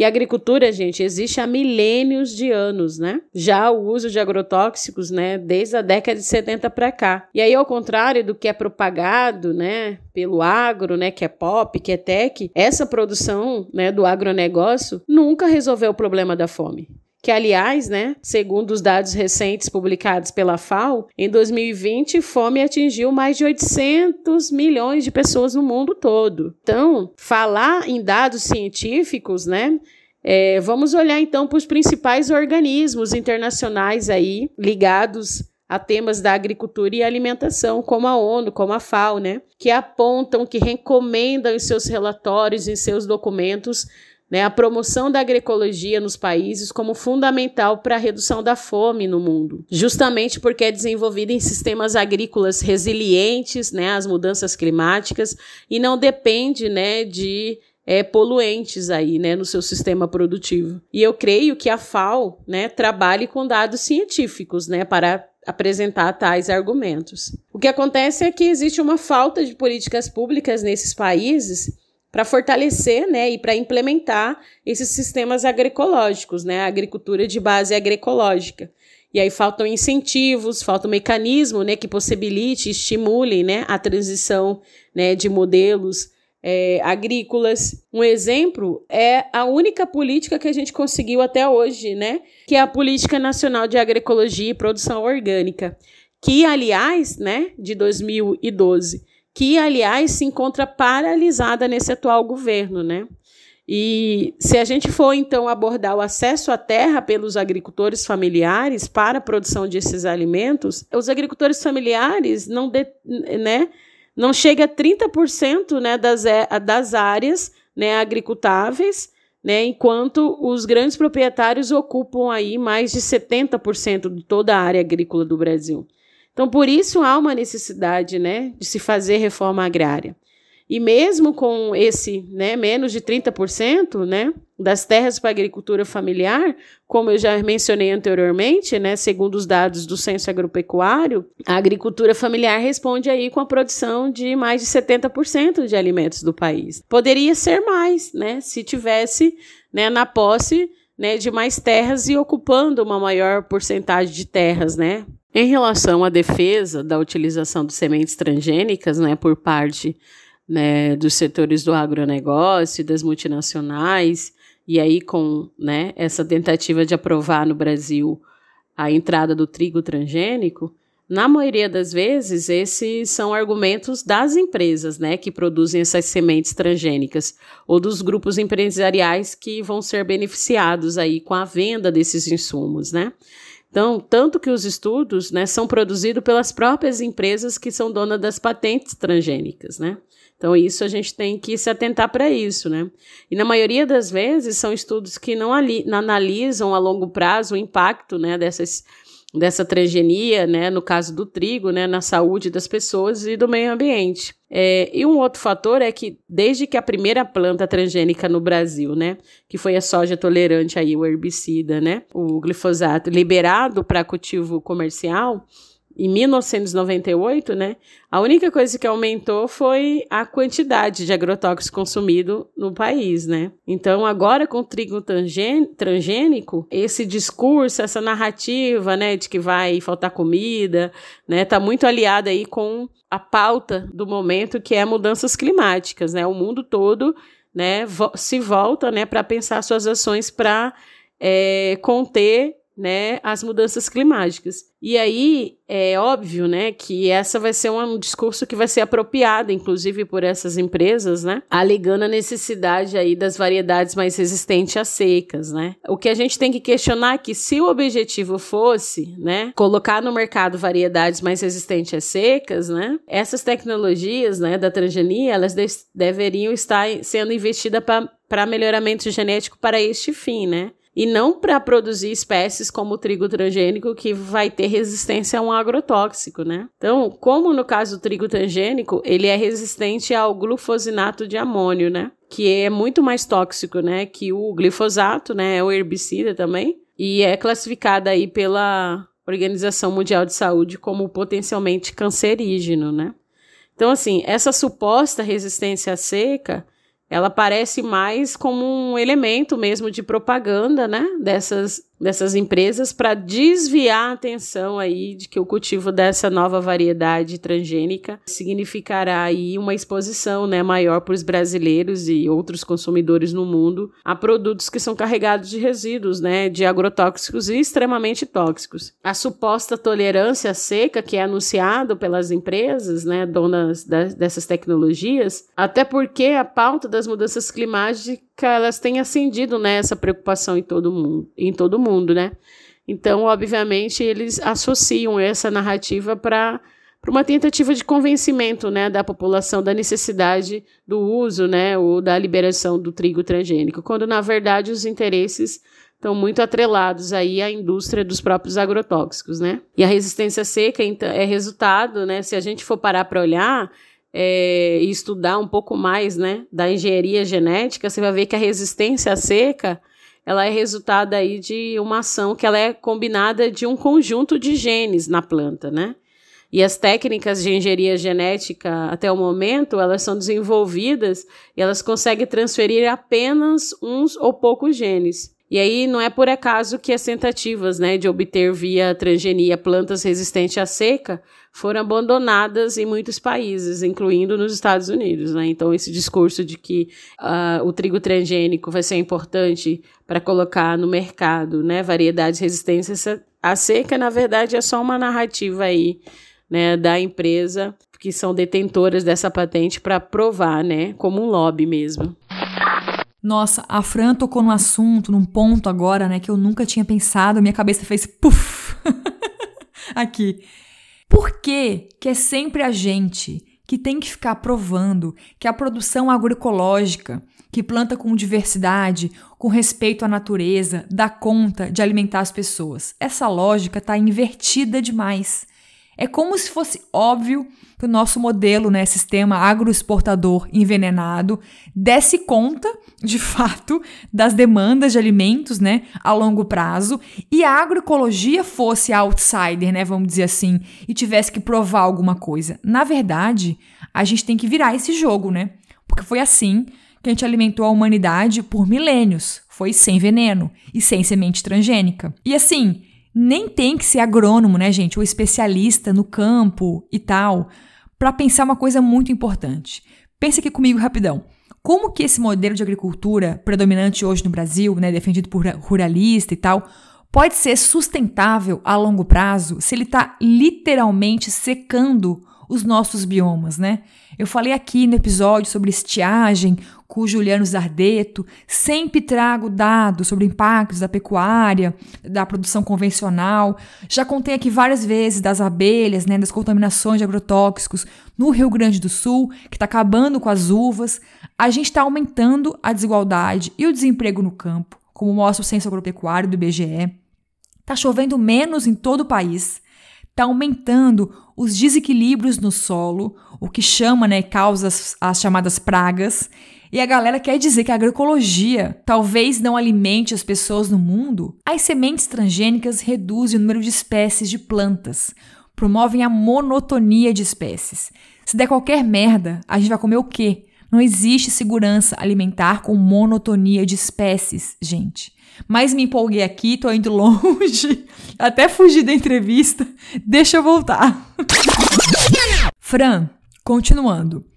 S3: E a agricultura, gente, existe há milênios de anos, né? Já o uso de agrotóxicos, né, desde a década de 70 para cá. E aí, ao contrário do que é propagado, né, pelo agro, né, que é pop, que é tech, essa produção, né, do agronegócio nunca resolveu o problema da fome que aliás, né, segundo os dados recentes publicados pela FAO, em 2020 fome atingiu mais de 800 milhões de pessoas no mundo todo. Então, falar em dados científicos, né, é, vamos olhar então para os principais organismos internacionais aí ligados a temas da agricultura e alimentação, como a ONU, como a FAO, né, que apontam, que recomendam em seus relatórios, em seus documentos né, a promoção da agroecologia nos países como fundamental para a redução da fome no mundo, justamente porque é desenvolvida em sistemas agrícolas resilientes né, às mudanças climáticas e não depende né, de é, poluentes aí, né, no seu sistema produtivo. E eu creio que a FAO, né, trabalhe com dados científicos, né, para apresentar tais argumentos. O que acontece é que existe uma falta de políticas públicas nesses países para fortalecer né, e para implementar esses sistemas agroecológicos, né, a agricultura de base agroecológica. E aí faltam incentivos, falta um mecanismo né, que possibilite, estimule né, a transição né, de modelos é, agrícolas. Um exemplo é a única política que a gente conseguiu até hoje, né, que é a Política Nacional de Agroecologia e Produção Orgânica, que, aliás, né, de 2012 que, aliás, se encontra paralisada nesse atual governo, né? E se a gente for então abordar o acesso à terra pelos agricultores familiares para a produção desses alimentos, os agricultores familiares não, de, né, não chega a 30% né, das, é, das áreas né, agricultáveis, né, enquanto os grandes proprietários ocupam aí mais de 70% de toda a área agrícola do Brasil. Então, por isso há uma necessidade né, de se fazer reforma agrária. E mesmo com esse né, menos de 30% né, das terras para agricultura familiar, como eu já mencionei anteriormente, né, segundo os dados do Censo Agropecuário, a agricultura familiar responde aí com a produção de mais de 70% de alimentos do país. Poderia ser mais, né, se tivesse né, na posse né, de mais terras e ocupando uma maior porcentagem de terras, né, em relação à defesa da utilização de sementes transgênicas né, por parte né, dos setores do agronegócio, das multinacionais, e aí com né, essa tentativa de aprovar no Brasil a entrada do trigo transgênico, na maioria das vezes, esses são argumentos das empresas né, que produzem essas sementes transgênicas ou dos grupos empresariais que vão ser beneficiados aí com a venda desses insumos, né? Então, tanto que os estudos né, são produzidos pelas próprias empresas que são donas das patentes transgênicas, né? Então, isso a gente tem que se atentar para isso, né? E na maioria das vezes são estudos que não, ali, não analisam a longo prazo o impacto né, dessas dessa transgenia, né, no caso do trigo, né, na saúde das pessoas e do meio ambiente. É, e um outro fator é que desde que a primeira planta transgênica no Brasil, né, que foi a soja tolerante aí o herbicida, né, o glifosato, liberado para cultivo comercial, em 1998, né, a única coisa que aumentou foi a quantidade de agrotóxicos consumido no país, né? Então, agora com o trigo transgênico, esse discurso, essa narrativa, né, de que vai faltar comida, né, tá muito aliada aí com a pauta do momento que é mudanças climáticas, né? O mundo todo, né, vo se volta, né, para pensar suas ações para é, conter né, as mudanças climáticas. E aí é óbvio, né, que essa vai ser um discurso que vai ser apropriado, inclusive por essas empresas, né, alegando a necessidade aí das variedades mais resistentes às secas, né. O que a gente tem que questionar é que se o objetivo fosse, né, colocar no mercado variedades mais resistentes às secas, né, essas tecnologias, né, da transgenia, elas de deveriam estar sendo investidas para melhoramento genético para este fim, né? E não para produzir espécies como o trigo transgênico que vai ter resistência a um agrotóxico, né? Então, como no caso do trigo transgênico, ele é resistente ao glufosinato de amônio, né? Que é muito mais tóxico, né? Que o glifosato, né? É o herbicida também. E é classificado aí pela Organização Mundial de Saúde como potencialmente cancerígeno, né? Então, assim, essa suposta resistência à seca ela parece mais como um elemento mesmo de propaganda, né, dessas dessas empresas para desviar a atenção aí de que o cultivo dessa nova variedade transgênica significará aí uma exposição, né, maior para os brasileiros e outros consumidores no mundo a produtos que são carregados de resíduos, né, de agrotóxicos e extremamente tóxicos. A suposta tolerância seca que é anunciado pelas empresas, né, donas dessas tecnologias, até porque a pauta das mudanças climáticas elas têm acendido né, essa preocupação em todo mundo, em todo mundo, né? Então, obviamente, eles associam essa narrativa para para uma tentativa de convencimento né, da população da necessidade do uso né, ou da liberação do trigo transgênico, quando na verdade os interesses estão muito atrelados aí à indústria dos próprios agrotóxicos, né? E a resistência seca então, é resultado, né? Se a gente for parar para olhar é, e estudar um pouco mais, né, da engenharia genética, você vai ver que a resistência seca ela é resultado aí de uma ação que ela é combinada de um conjunto de genes na planta, né? E as técnicas de engenharia genética, até o momento, elas são desenvolvidas e elas conseguem transferir apenas uns ou poucos genes. E aí não é por acaso que as tentativas né, de obter via transgenia plantas resistentes à seca foram abandonadas em muitos países, incluindo nos Estados Unidos. Né? Então, esse discurso de que uh, o trigo transgênico vai ser importante para colocar no mercado né, variedades resistentes à seca, na verdade, é só uma narrativa aí né, da empresa que são detentoras dessa patente para provar, né, como um lobby mesmo.
S1: Nossa, a Fran tocou no assunto, num ponto agora, né, que eu nunca tinha pensado, minha cabeça fez puff. Aqui. Por que que é sempre a gente que tem que ficar provando que a produção agroecológica, que planta com diversidade, com respeito à natureza, dá conta de alimentar as pessoas? Essa lógica está invertida demais. É como se fosse óbvio que o nosso modelo, né, sistema agroexportador envenenado, desse conta, de fato, das demandas de alimentos, né, a longo prazo, e a agroecologia fosse outsider, né, vamos dizer assim, e tivesse que provar alguma coisa. Na verdade, a gente tem que virar esse jogo, né? Porque foi assim que a gente alimentou a humanidade por milênios. Foi sem veneno e sem semente transgênica. E assim, nem tem que ser agrônomo, né, gente, ou especialista no campo e tal, para pensar uma coisa muito importante. Pensa aqui comigo rapidão. Como que esse modelo de agricultura predominante hoje no Brasil, né, defendido por ruralista e tal, pode ser sustentável a longo prazo se ele está literalmente secando os nossos biomas, né? Eu falei aqui no episódio sobre estiagem com o Juliano Zardeto, sempre trago dados sobre impactos da pecuária, da produção convencional. Já contei aqui várias vezes das abelhas, né, das contaminações de agrotóxicos no Rio Grande do Sul, que está acabando com as uvas. A gente está aumentando a desigualdade e o desemprego no campo, como mostra o censo agropecuário do IBGE. Está chovendo menos em todo o país está aumentando os desequilíbrios no solo, o que chama, né, causa as, as chamadas pragas. E a galera quer dizer que a agroecologia talvez não alimente as pessoas no mundo. As sementes transgênicas reduzem o número de espécies de plantas, promovem a monotonia de espécies. Se der qualquer merda, a gente vai comer o quê? Não existe segurança alimentar com monotonia de espécies, gente. Mas me empolguei aqui, tô indo longe, até fugir da entrevista. Deixa eu voltar. Fran, continuando.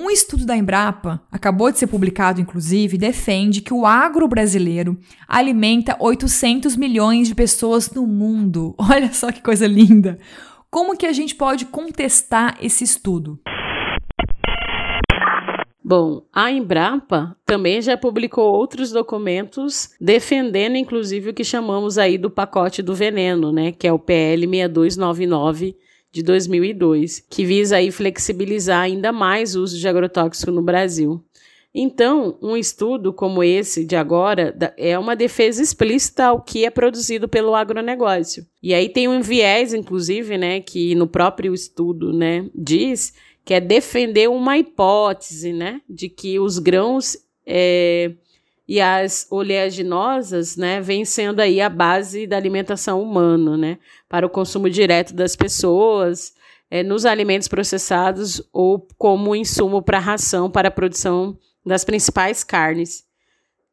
S1: Um estudo da Embrapa, acabou de ser publicado inclusive, defende que o agro brasileiro alimenta 800 milhões de pessoas no mundo. Olha só que coisa linda. Como que a gente pode contestar esse estudo?
S3: Bom, a Embrapa também já publicou outros documentos defendendo, inclusive, o que chamamos aí do pacote do veneno, né? Que é o PL 6299 de 2002, que visa aí flexibilizar ainda mais o uso de agrotóxico no Brasil. Então, um estudo como esse de agora é uma defesa explícita ao que é produzido pelo agronegócio. E aí tem um viés, inclusive, né, que no próprio estudo, né, diz que é defender uma hipótese, né, de que os grãos é, e as oleaginosas, né, vêm sendo aí a base da alimentação humana, né, para o consumo direto das pessoas, é, nos alimentos processados ou como insumo para ração para a produção das principais carnes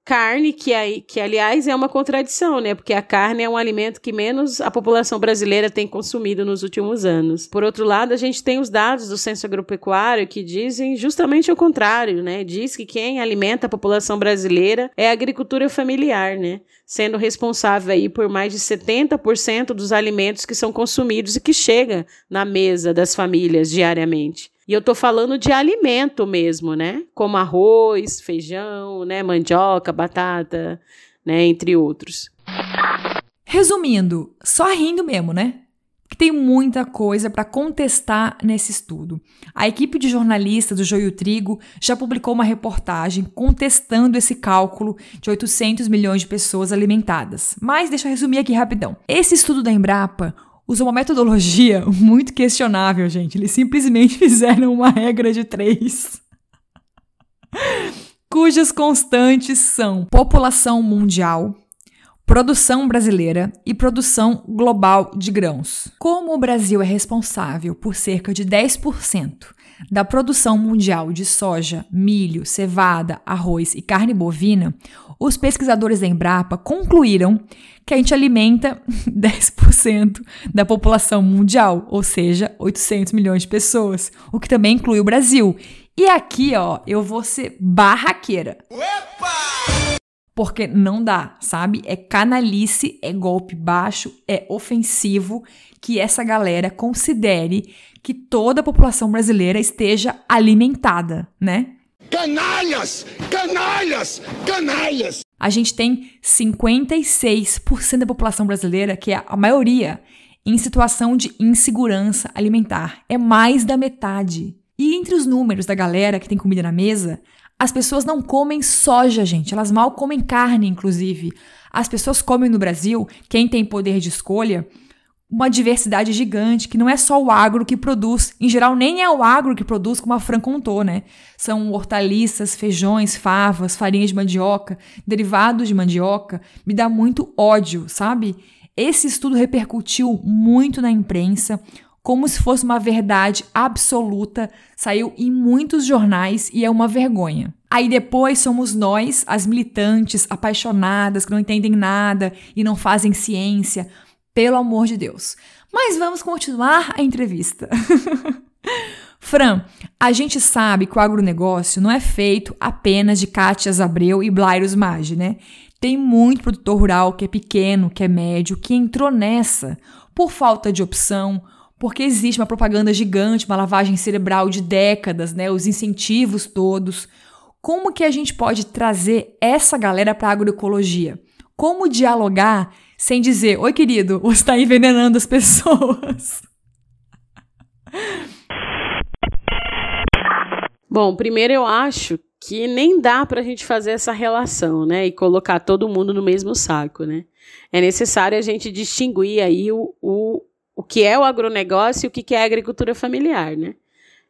S3: carne, que, aí, que aliás é uma contradição, né? Porque a carne é um alimento que menos a população brasileira tem consumido nos últimos anos. Por outro lado, a gente tem os dados do Censo Agropecuário que dizem justamente o contrário, né? Diz que quem alimenta a população brasileira é a agricultura familiar, né? Sendo responsável aí por mais de 70% dos alimentos que são consumidos e que chega na mesa das famílias diariamente. E eu tô falando de alimento mesmo, né? Como arroz, feijão, né, mandioca, batata, né, entre outros.
S1: Resumindo, só rindo mesmo, né? que tem muita coisa para contestar nesse estudo. A equipe de jornalistas do Joio Trigo já publicou uma reportagem contestando esse cálculo de 800 milhões de pessoas alimentadas. Mas deixa eu resumir aqui rapidão. Esse estudo da Embrapa usa uma metodologia muito questionável, gente. Eles simplesmente fizeram uma regra de três. cujas constantes são população mundial, produção brasileira e produção global de grãos. Como o Brasil é responsável por cerca de 10% da produção mundial de soja, milho, cevada, arroz e carne bovina, os pesquisadores da Embrapa concluíram que a gente alimenta 10% da população mundial, ou seja, 800 milhões de pessoas, o que também inclui o Brasil. E aqui, ó, eu vou ser barraqueira. Opa! Porque não dá, sabe? É canalice, é golpe baixo, é ofensivo que essa galera considere que toda a população brasileira esteja alimentada, né?
S4: Canalhas! Canalhas! Canalhas!
S1: A gente tem 56% da população brasileira, que é a maioria, em situação de insegurança alimentar. É mais da metade. E entre os números da galera que tem comida na mesa, as pessoas não comem soja, gente. Elas mal comem carne, inclusive. As pessoas comem no Brasil, quem tem poder de escolha, uma diversidade gigante, que não é só o agro que produz. Em geral, nem é o agro que produz, como a Fran contou, né? São hortaliças, feijões, favas, farinha de mandioca, derivados de mandioca. Me dá muito ódio, sabe? Esse estudo repercutiu muito na imprensa como se fosse uma verdade absoluta, saiu em muitos jornais e é uma vergonha. Aí depois somos nós, as militantes apaixonadas que não entendem nada e não fazem ciência, pelo amor de Deus. Mas vamos continuar a entrevista. Fran, a gente sabe que o agronegócio não é feito apenas de Cátias Abreu e Blairus Maggi, né? Tem muito produtor rural que é pequeno, que é médio, que entrou nessa por falta de opção, porque existe uma propaganda gigante, uma lavagem cerebral de décadas, né? Os incentivos todos. Como que a gente pode trazer essa galera para a agroecologia? Como dialogar sem dizer, oi querido, você está envenenando as pessoas?
S3: Bom, primeiro eu acho que nem dá para a gente fazer essa relação, né? E colocar todo mundo no mesmo saco, né? É necessário a gente distinguir aí o, o o que é o agronegócio e o que é a agricultura familiar, né?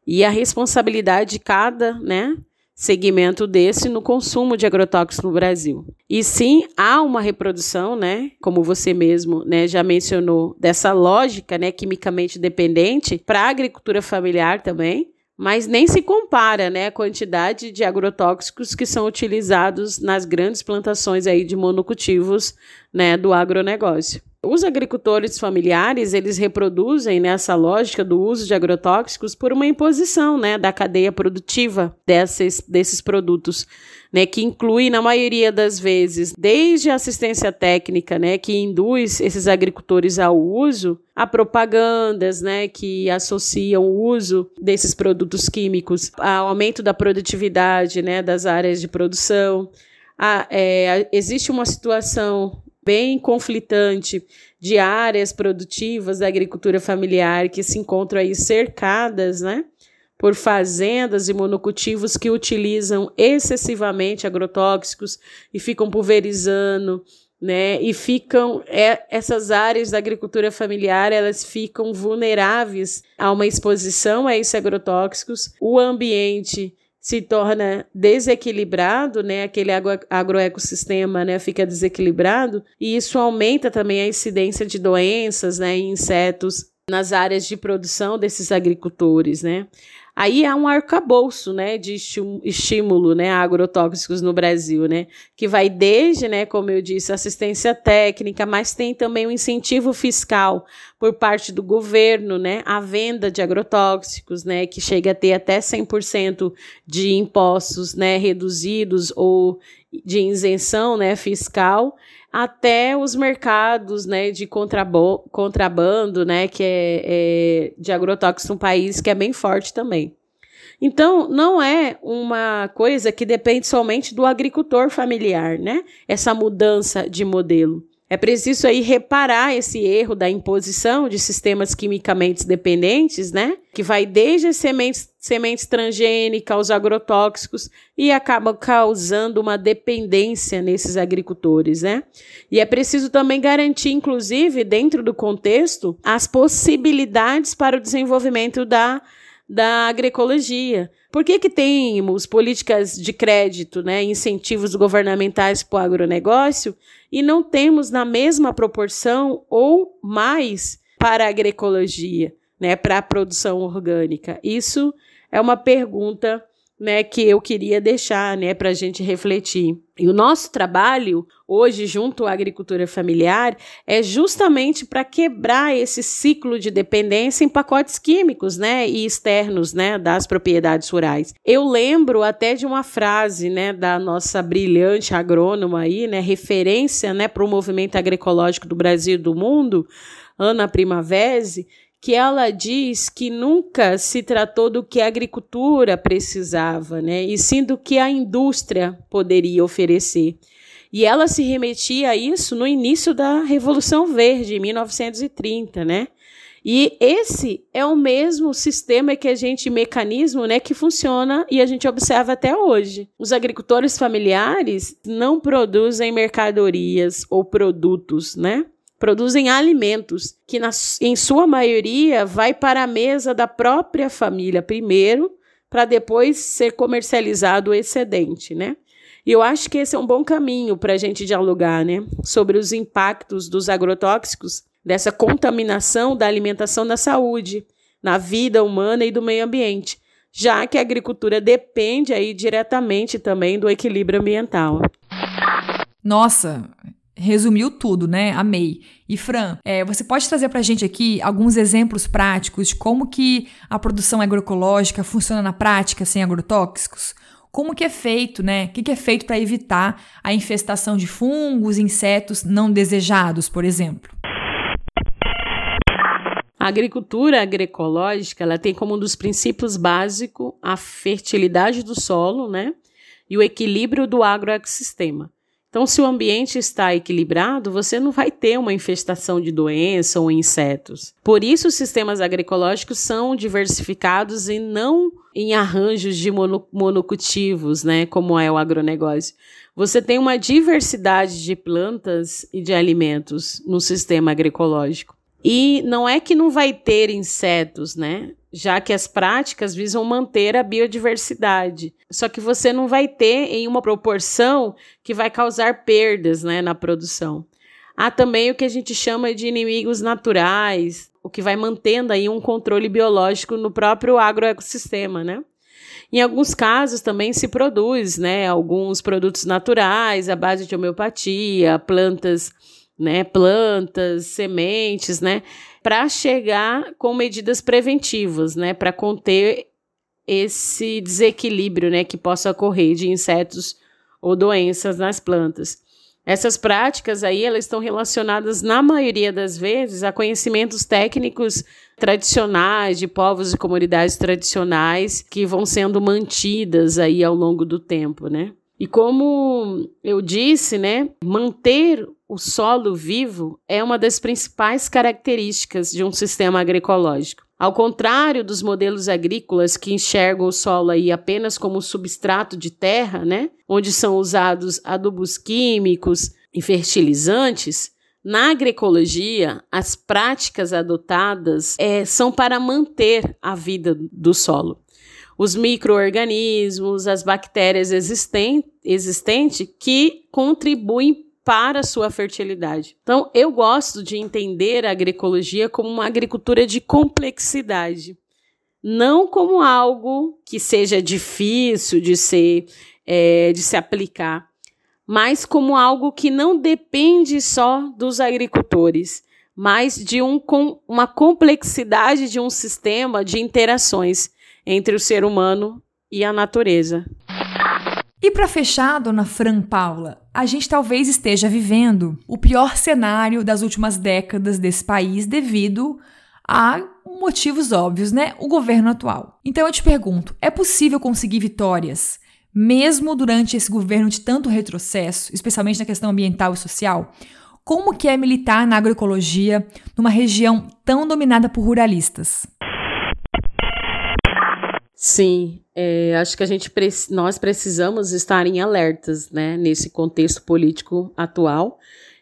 S3: E a responsabilidade de cada, né, segmento desse no consumo de agrotóxicos no Brasil. E sim, há uma reprodução, né, como você mesmo, né, já mencionou, dessa lógica, né, quimicamente dependente para a agricultura familiar também, mas nem se compara, né, a quantidade de agrotóxicos que são utilizados nas grandes plantações aí de monocultivos, né, do agronegócio. Os agricultores familiares, eles reproduzem nessa lógica do uso de agrotóxicos por uma imposição, né, da cadeia produtiva desses, desses produtos, né, que inclui na maioria das vezes, desde a assistência técnica, né, que induz esses agricultores ao uso, a propagandas, né, que associam o uso desses produtos químicos ao aumento da produtividade, né, das áreas de produção. A, é, existe uma situação bem conflitante de áreas produtivas da agricultura familiar que se encontram aí cercadas, né? Por fazendas e monocultivos que utilizam excessivamente agrotóxicos e ficam pulverizando, né? E ficam é, essas áreas da agricultura familiar elas ficam vulneráveis a uma exposição a esses agrotóxicos. O ambiente se torna desequilibrado, né? Aquele agroecossistema, né, fica desequilibrado e isso aumenta também a incidência de doenças, né, em insetos nas áreas de produção desses agricultores, né? Aí há um arcabouço, né, de estímulo, né, a agrotóxicos no Brasil, né, que vai desde, né, como eu disse, assistência técnica, mas tem também um incentivo fiscal por parte do governo, né, a venda de agrotóxicos, né, que chega a ter até 100% de impostos, né, reduzidos ou de isenção, né, fiscal até os mercados né, de contrabando, né, que é, é de agrotóxicos no país, que é bem forte também. Então, não é uma coisa que depende somente do agricultor familiar, né? Essa mudança de modelo. É preciso aí reparar esse erro da imposição de sistemas quimicamente dependentes, né? Que vai desde as sementes, sementes transgênicas aos agrotóxicos e acaba causando uma dependência nesses agricultores, né? E é preciso também garantir, inclusive, dentro do contexto, as possibilidades para o desenvolvimento da da agroecologia. Por que, que temos políticas de crédito, né, incentivos governamentais para o agronegócio e não temos na mesma proporção ou mais para a agroecologia, né, para a produção orgânica? Isso é uma pergunta né, que eu queria deixar né, para a gente refletir. E o nosso trabalho hoje, junto à agricultura familiar, é justamente para quebrar esse ciclo de dependência em pacotes químicos né, e externos né, das propriedades rurais. Eu lembro até de uma frase né, da nossa brilhante agrônoma aí, né, referência né, para o movimento agroecológico do Brasil e do mundo, Ana Primavesi, que ela diz que nunca se tratou do que a agricultura precisava, né, e sim do que a indústria poderia oferecer. E ela se remetia a isso no início da Revolução Verde, em 1930, né? E esse é o mesmo sistema que a gente, mecanismo, né, que funciona e a gente observa até hoje. Os agricultores familiares não produzem mercadorias ou produtos, né? Produzem alimentos que, na, em sua maioria, vai para a mesa da própria família primeiro, para depois ser comercializado o excedente, né? E eu acho que esse é um bom caminho para a gente dialogar, né? Sobre os impactos dos agrotóxicos, dessa contaminação da alimentação da saúde, na vida humana e do meio ambiente, já que a agricultura depende aí diretamente também do equilíbrio ambiental.
S1: Nossa, resumiu tudo, né? Amei. E Fran, é, você pode trazer para a gente aqui alguns exemplos práticos de como que a produção agroecológica funciona na prática sem agrotóxicos? Como que é feito, né? O que, que é feito para evitar a infestação de fungos, insetos não desejados, por exemplo?
S3: A agricultura agroecológica ela tem como um dos princípios básicos a fertilidade do solo, né? E o equilíbrio do agroecossistema. Então, se o ambiente está equilibrado, você não vai ter uma infestação de doença ou insetos. Por isso, os sistemas agroecológicos são diversificados e não em arranjos de mono, monocultivos, né, como é o agronegócio. Você tem uma diversidade de plantas e de alimentos no sistema agroecológico. E não é que não vai ter insetos, né? Já que as práticas visam manter a biodiversidade. Só que você não vai ter em uma proporção que vai causar perdas né, na produção. Há também o que a gente chama de inimigos naturais, o que vai mantendo aí um controle biológico no próprio agroecossistema, né? Em alguns casos também se produz, né, alguns produtos naturais à base de homeopatia, plantas né, plantas, sementes, né, para chegar com medidas preventivas, né, para conter esse desequilíbrio, né, que possa ocorrer de insetos ou doenças nas plantas. Essas práticas aí, elas estão relacionadas na maioria das vezes a conhecimentos técnicos tradicionais de povos e comunidades tradicionais que vão sendo mantidas aí ao longo do tempo, né? E como eu disse, né, manter o solo vivo é uma das principais características de um sistema agroecológico. Ao contrário dos modelos agrícolas que enxergam o solo aí apenas como substrato de terra, né, onde são usados adubos químicos e fertilizantes, na agroecologia, as práticas adotadas é, são para manter a vida do solo os micro-organismos, as bactérias existentes existente, que contribuem para a sua fertilidade. Então, eu gosto de entender a agroecologia como uma agricultura de complexidade, não como algo que seja difícil de ser é, de se aplicar, mas como algo que não depende só dos agricultores, mas de um, com uma complexidade de um sistema de interações entre o ser humano e a natureza.
S1: E para fechar, dona Fran Paula, a gente talvez esteja vivendo o pior cenário das últimas décadas desse país devido a motivos óbvios, né? O governo atual. Então eu te pergunto: é possível conseguir vitórias, mesmo durante esse governo de tanto retrocesso, especialmente na questão ambiental e social? como que é militar na agroecologia numa região tão dominada por ruralistas.
S3: Sim, é, acho que a gente nós precisamos estar em alertas, né, nesse contexto político atual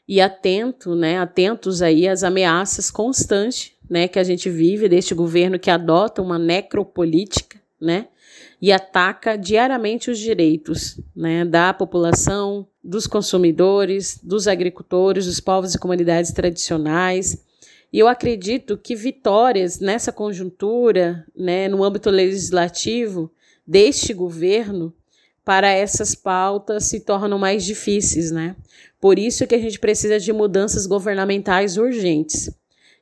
S3: e atento, né, atentos aí às ameaças constantes, né, que a gente vive deste governo que adota uma necropolítica, né, e ataca diariamente os direitos, né, da população, dos consumidores, dos agricultores, dos povos e comunidades tradicionais e eu acredito que vitórias nessa conjuntura, né, no âmbito legislativo deste governo, para essas pautas se tornam mais difíceis, né? Por isso que a gente precisa de mudanças governamentais urgentes.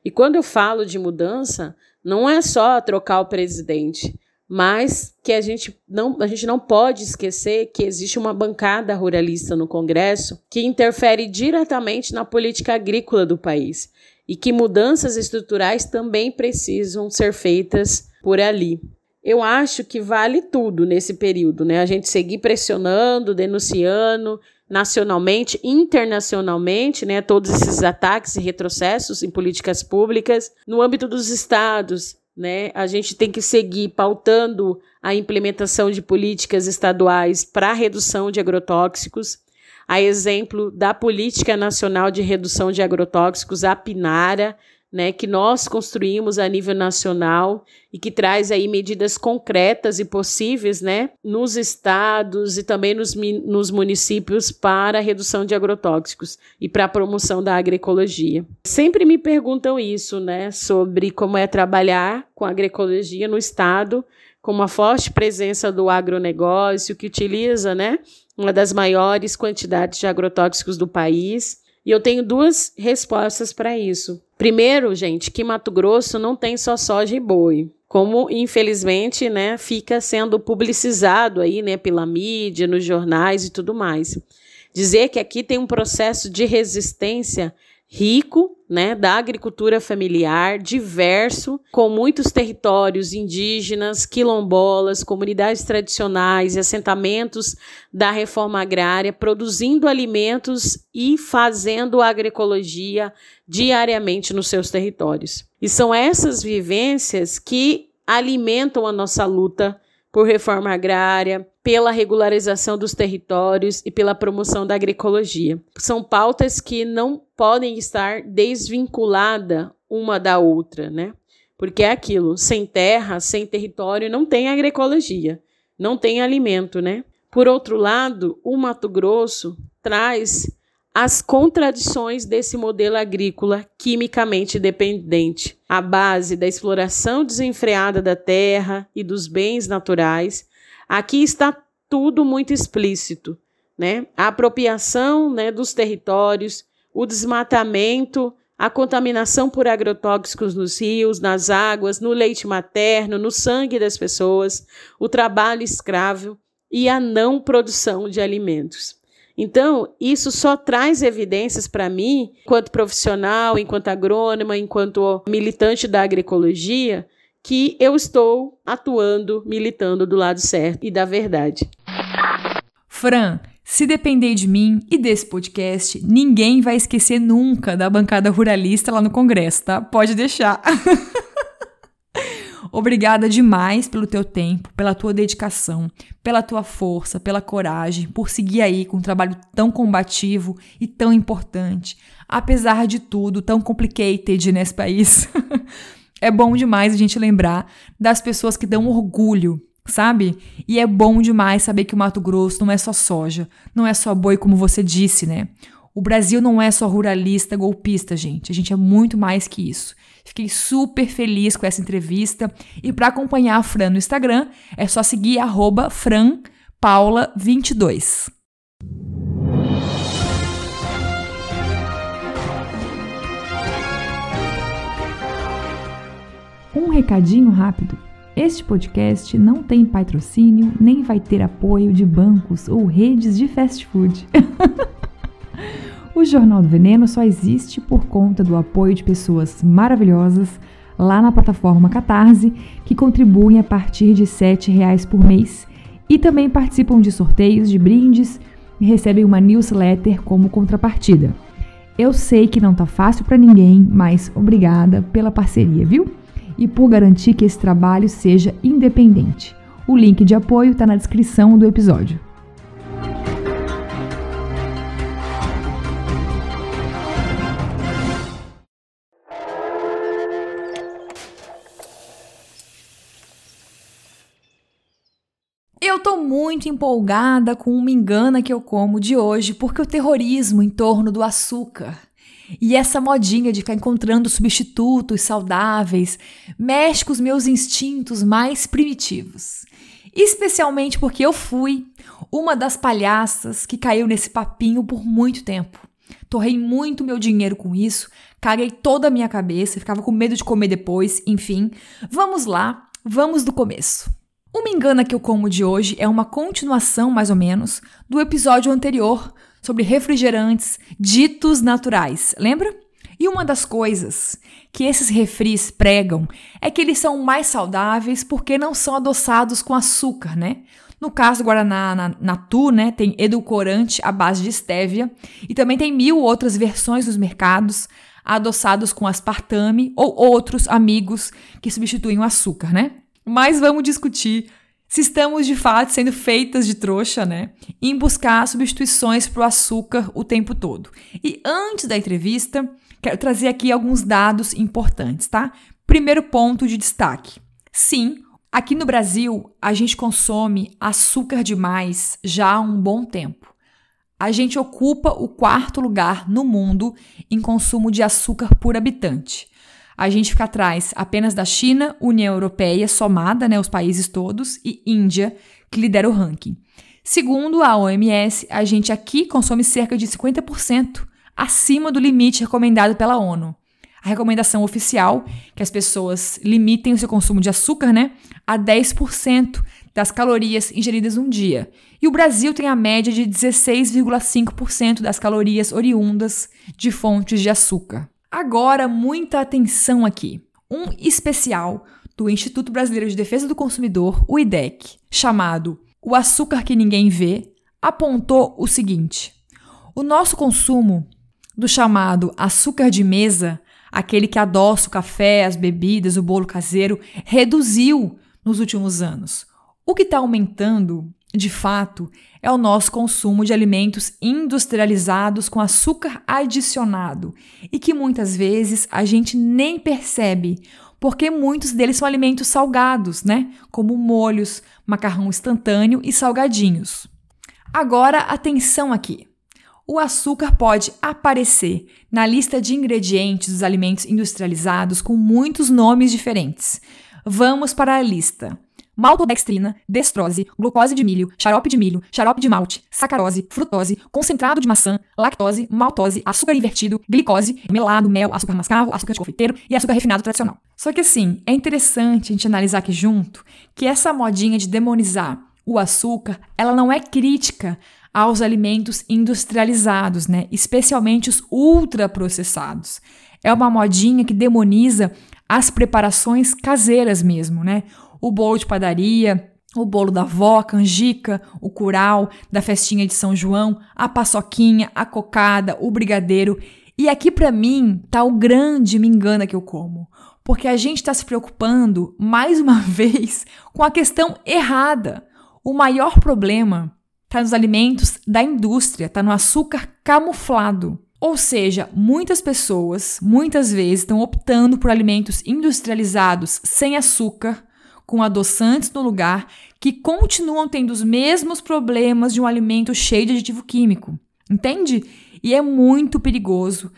S3: E quando eu falo de mudança, não é só trocar o presidente, mas que a gente não, a gente não pode esquecer que existe uma bancada ruralista no Congresso que interfere diretamente na política agrícola do país e que mudanças estruturais também precisam ser feitas por ali. Eu acho que vale tudo nesse período, né? A gente seguir pressionando, denunciando nacionalmente, internacionalmente, né, todos esses ataques e retrocessos em políticas públicas no âmbito dos estados, né? A gente tem que seguir pautando a implementação de políticas estaduais para redução de agrotóxicos a exemplo da Política Nacional de Redução de Agrotóxicos, a PINARA, né, que nós construímos a nível nacional e que traz aí medidas concretas e possíveis, né, nos estados e também nos, nos municípios para a redução de agrotóxicos e para a promoção da agroecologia. Sempre me perguntam isso, né, sobre como é trabalhar com agroecologia no estado, com uma forte presença do agronegócio que utiliza, né, uma das maiores quantidades de agrotóxicos do país. E eu tenho duas respostas para isso. Primeiro, gente, que Mato Grosso não tem só soja e boi, como infelizmente, né, fica sendo publicizado aí, né, pela mídia, nos jornais e tudo mais. Dizer que aqui tem um processo de resistência rico, né, da agricultura familiar, diverso, com muitos territórios indígenas, quilombolas, comunidades tradicionais e assentamentos da reforma agrária, produzindo alimentos e fazendo agroecologia diariamente nos seus territórios. E são essas vivências que alimentam a nossa luta por reforma agrária, pela regularização dos territórios e pela promoção da agroecologia. São pautas que não podem estar desvinculadas uma da outra, né? Porque é aquilo, sem terra, sem território, não tem agroecologia, não tem alimento, né? Por outro lado, o Mato Grosso traz as contradições desse modelo agrícola quimicamente dependente, a base da exploração desenfreada da terra e dos bens naturais. Aqui está tudo muito explícito, né? A apropriação, né, dos territórios, o desmatamento, a contaminação por agrotóxicos nos rios, nas águas, no leite materno, no sangue das pessoas, o trabalho escravo e a não produção de alimentos. Então, isso só traz evidências para mim, enquanto profissional, enquanto agrônoma, enquanto militante da agroecologia, que eu estou atuando, militando do lado certo e da verdade.
S1: Fran, se depender de mim e desse podcast, ninguém vai esquecer nunca da bancada ruralista lá no Congresso, tá? Pode deixar. Obrigada demais pelo teu tempo, pela tua dedicação, pela tua força, pela coragem, por seguir aí com um trabalho tão combativo e tão importante, apesar de tudo tão complicated nesse país. é bom demais a gente lembrar das pessoas que dão orgulho sabe? E é bom demais saber que o Mato Grosso não é só soja, não é só boi, como você disse, né? O Brasil não é só ruralista, golpista, gente. A gente é muito mais que isso. Fiquei super feliz com essa entrevista. E para acompanhar a Fran no Instagram, é só seguir franpaula22. Um recadinho rápido. Este podcast não tem patrocínio nem vai ter apoio de bancos ou redes de fast food. O Jornal do Veneno só existe por conta do apoio de pessoas maravilhosas lá na plataforma Catarse, que contribuem a partir de R$ reais por mês e também participam de sorteios de brindes e recebem uma newsletter como contrapartida. Eu sei que não tá fácil para ninguém, mas obrigada pela parceria, viu? E por garantir que esse trabalho seja independente. O link de apoio está na descrição do episódio. Eu tô muito empolgada com uma engana que eu como de hoje, porque o terrorismo em torno do açúcar e essa modinha de ficar encontrando substitutos saudáveis mexe com os meus instintos mais primitivos. Especialmente porque eu fui uma das palhaças que caiu nesse papinho por muito tempo. Torrei muito meu dinheiro com isso, caguei toda a minha cabeça, ficava com medo de comer depois, enfim. Vamos lá, vamos do começo. Uma engana que eu como de hoje é uma continuação, mais ou menos, do episódio anterior sobre refrigerantes ditos naturais, lembra? E uma das coisas que esses refris pregam é que eles são mais saudáveis porque não são adoçados com açúcar, né? No caso do Guaraná Natu, né, tem edulcorante à base de stevia e também tem mil outras versões nos mercados adoçados com aspartame ou outros amigos que substituem o açúcar, né? Mas vamos discutir se estamos de fato sendo feitas de trouxa, né? Em buscar substituições para o açúcar o tempo todo. E antes da entrevista, quero trazer aqui alguns dados importantes, tá? Primeiro ponto de destaque. Sim, aqui no Brasil a gente consome açúcar demais já há um bom tempo. A gente ocupa o quarto lugar no mundo em consumo de açúcar por habitante a gente fica atrás apenas da China, União Europeia, somada, né, os países todos, e Índia, que lidera o ranking. Segundo a OMS, a gente aqui consome cerca de 50% acima do limite recomendado pela ONU. A recomendação oficial que as pessoas limitem o seu consumo de açúcar, né, a 10% das calorias ingeridas um dia. E o Brasil tem a média de 16,5% das calorias oriundas de fontes de açúcar. Agora, muita atenção aqui. Um especial do Instituto Brasileiro de Defesa do Consumidor, o IDEC, chamado O Açúcar que Ninguém Vê, apontou o seguinte: o nosso consumo do chamado açúcar de mesa, aquele que adoça o café, as bebidas, o bolo caseiro, reduziu nos últimos anos. O que está aumentando, de fato, é o nosso consumo de alimentos industrializados com açúcar adicionado e que muitas vezes a gente nem percebe, porque muitos deles são alimentos salgados, né? Como molhos, macarrão instantâneo e salgadinhos. Agora, atenção aqui. O açúcar pode aparecer na lista de ingredientes dos alimentos industrializados com muitos nomes diferentes. Vamos para a lista maltodextrina, destrose, glucose de milho, xarope de milho, xarope de malte, sacarose, frutose, concentrado de maçã, lactose, maltose, açúcar invertido, glicose, melado, mel, açúcar mascavo, açúcar de confeiteiro e açúcar refinado tradicional. Só que assim, é interessante a gente analisar aqui junto que essa modinha de demonizar o açúcar, ela não é crítica aos alimentos industrializados, né? Especialmente os ultraprocessados. É uma modinha que demoniza as preparações caseiras mesmo, né? O bolo de padaria, o bolo da avó, canjica, o curau, da festinha de São João, a paçoquinha, a cocada, o brigadeiro. E aqui para mim tá o grande me engana que eu como. Porque a gente está se preocupando, mais uma vez, com a questão errada. O maior problema está nos alimentos da indústria, está no açúcar camuflado. Ou seja, muitas pessoas, muitas vezes, estão optando por alimentos industrializados sem açúcar com adoçantes no lugar que continuam tendo os mesmos problemas de um alimento cheio de aditivo químico. Entende? E é muito perigoso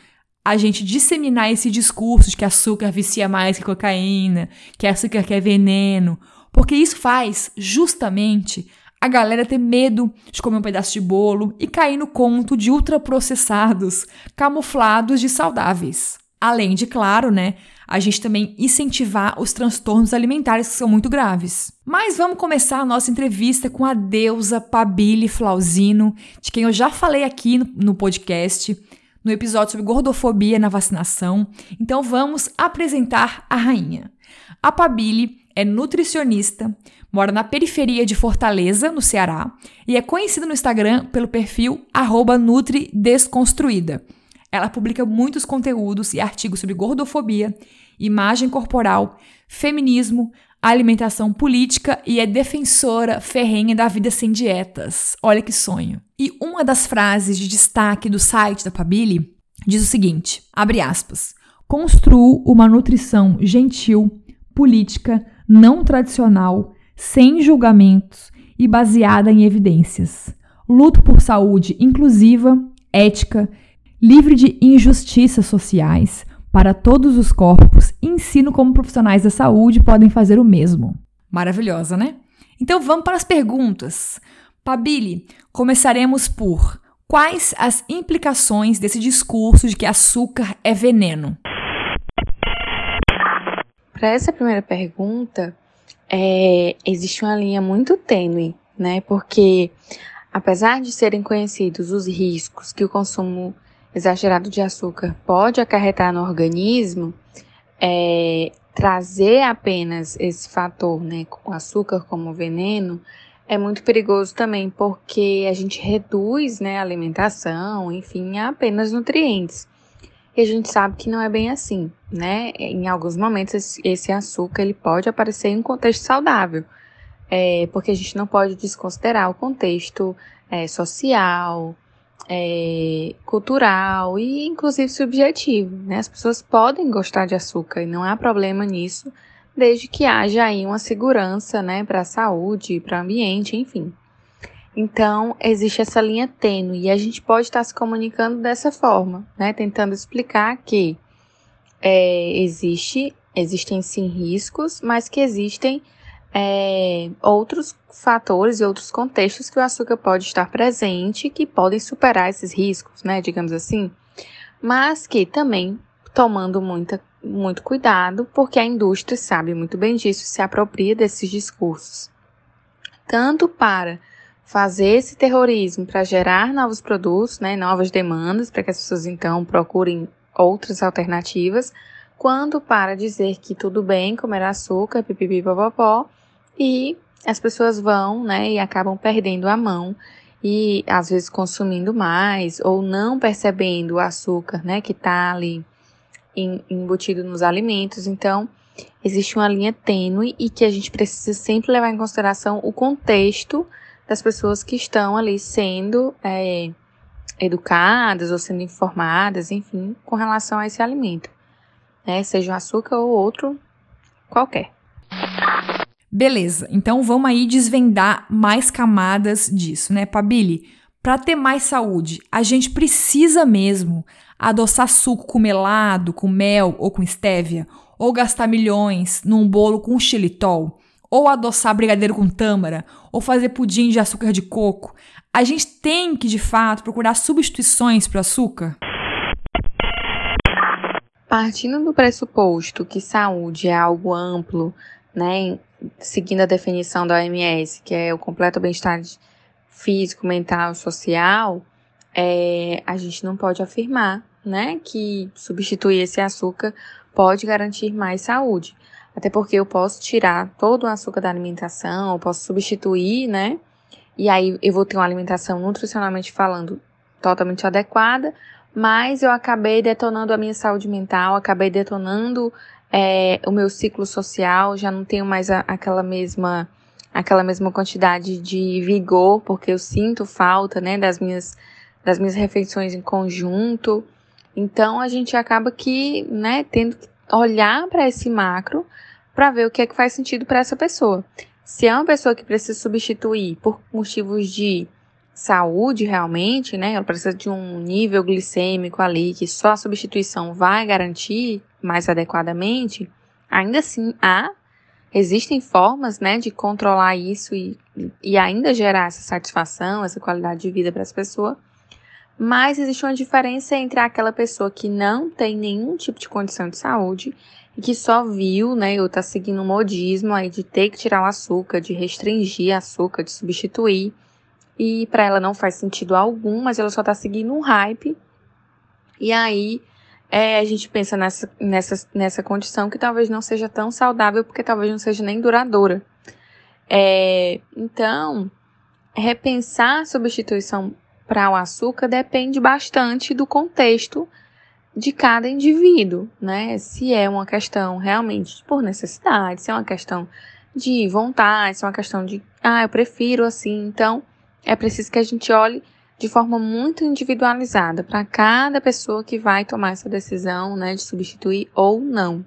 S1: a gente disseminar esse discurso de que açúcar vicia mais que cocaína, que açúcar que é veneno, porque isso faz justamente a galera ter medo de comer um pedaço de bolo e cair no conto de ultraprocessados camuflados de saudáveis. Além de, claro, né, a gente também incentivar os transtornos alimentares que são muito graves. Mas vamos começar a nossa entrevista com a deusa Pabile Flausino, de quem eu já falei aqui no, no podcast, no episódio sobre gordofobia na vacinação. Então vamos apresentar a rainha. A Pabile é nutricionista, mora na periferia de Fortaleza, no Ceará, e é conhecida no Instagram pelo perfil @nutridesconstruída. Ela publica muitos conteúdos e artigos sobre gordofobia, imagem corporal, feminismo, alimentação política e é defensora ferrenha da vida sem dietas. Olha que sonho. E uma das frases de destaque do site da Pabili diz o seguinte: abre aspas. Construo uma nutrição gentil, política, não tradicional, sem julgamentos e baseada em evidências. Luto por saúde inclusiva, ética, livre de injustiças sociais para todos os corpos ensino como profissionais da saúde podem fazer o mesmo. Maravilhosa, né? Então vamos para as perguntas. Pabili, começaremos por quais as implicações desse discurso de que açúcar é veneno?
S5: Para essa primeira pergunta, é, existe uma linha muito tênue, né? Porque apesar de serem conhecidos os riscos que o consumo exagerado de açúcar pode acarretar no organismo, é, trazer apenas esse fator, né, o açúcar como veneno, é muito perigoso também, porque a gente reduz, né, a alimentação, enfim, a apenas nutrientes. E a gente sabe que não é bem assim, né? Em alguns momentos esse açúcar ele pode aparecer em um contexto saudável, é, porque a gente não pode desconsiderar o contexto é, social, é, cultural e inclusive subjetivo. Né? As pessoas podem gostar de açúcar e não há problema nisso, desde que haja aí uma segurança né, para a saúde, para o ambiente, enfim. Então, existe essa linha tênue e a gente pode estar se comunicando dessa forma, né? Tentando explicar que é, existe, existem sim riscos, mas que existem é, outros fatores e outros contextos que o açúcar pode estar presente que podem superar esses riscos, né? Digamos assim. Mas que também tomando muita, muito cuidado, porque a indústria sabe muito bem disso, se apropria desses discursos. Tanto para fazer esse terrorismo para gerar novos produtos, né, novas demandas, para que as pessoas então procurem outras alternativas, quanto para dizer que tudo bem comer açúcar, pipipi, popopó, e as pessoas vão, né, e acabam perdendo a mão e às vezes consumindo mais ou não percebendo o açúcar, né, que está ali embutido nos alimentos. Então, existe uma linha tênue e que a gente precisa sempre levar em consideração o contexto das pessoas que estão ali sendo é, educadas ou sendo informadas, enfim, com relação a esse alimento, né? Seja o açúcar ou outro qualquer.
S1: Beleza, então vamos aí desvendar mais camadas disso, né, Pabili? Para ter mais saúde, a gente precisa mesmo adoçar suco com melado, com mel ou com estévia, ou gastar milhões num bolo com xilitol, ou adoçar brigadeiro com tâmara, ou fazer pudim de açúcar de coco. A gente tem que, de fato, procurar substituições para o açúcar?
S5: Partindo do pressuposto que saúde é algo amplo, né, seguindo a definição da OMS, que é o completo bem-estar físico, mental, social, é, a gente não pode afirmar, né, que substituir esse açúcar pode garantir mais saúde. Até porque eu posso tirar todo o açúcar da alimentação, eu posso substituir, né? E aí eu vou ter uma alimentação nutricionalmente falando totalmente adequada, mas eu acabei detonando a minha saúde mental, acabei detonando é, o meu ciclo social, já não tenho mais a, aquela mesma aquela mesma quantidade de vigor, porque eu sinto falta, né, das minhas das minhas refeições em conjunto. Então a gente acaba que, né, tendo que olhar para esse macro para ver o que é que faz sentido para essa pessoa. Se é uma pessoa que precisa substituir por motivos de saúde realmente, né? Ela precisa de um nível glicêmico ali que só a substituição vai garantir mais adequadamente, ainda assim há existem formas, né, de controlar isso e, e ainda gerar essa satisfação, essa qualidade de vida para essa pessoa. Mas existe uma diferença entre aquela pessoa que não tem nenhum tipo de condição de saúde e que só viu, né, ou tá seguindo um modismo aí de ter que tirar o açúcar, de restringir açúcar, de substituir. E para ela não faz sentido algum, mas ela só tá seguindo um hype. E aí é, a gente pensa nessa, nessa, nessa condição que talvez não seja tão saudável, porque talvez não seja nem duradoura. É, então, repensar a substituição para o açúcar depende bastante do contexto de cada indivíduo, né? Se é uma questão realmente por necessidade, se é uma questão de vontade, se é uma questão de, ah, eu prefiro assim. Então, é preciso que a gente olhe de forma muito individualizada para cada pessoa que vai tomar essa decisão, né, de substituir ou não.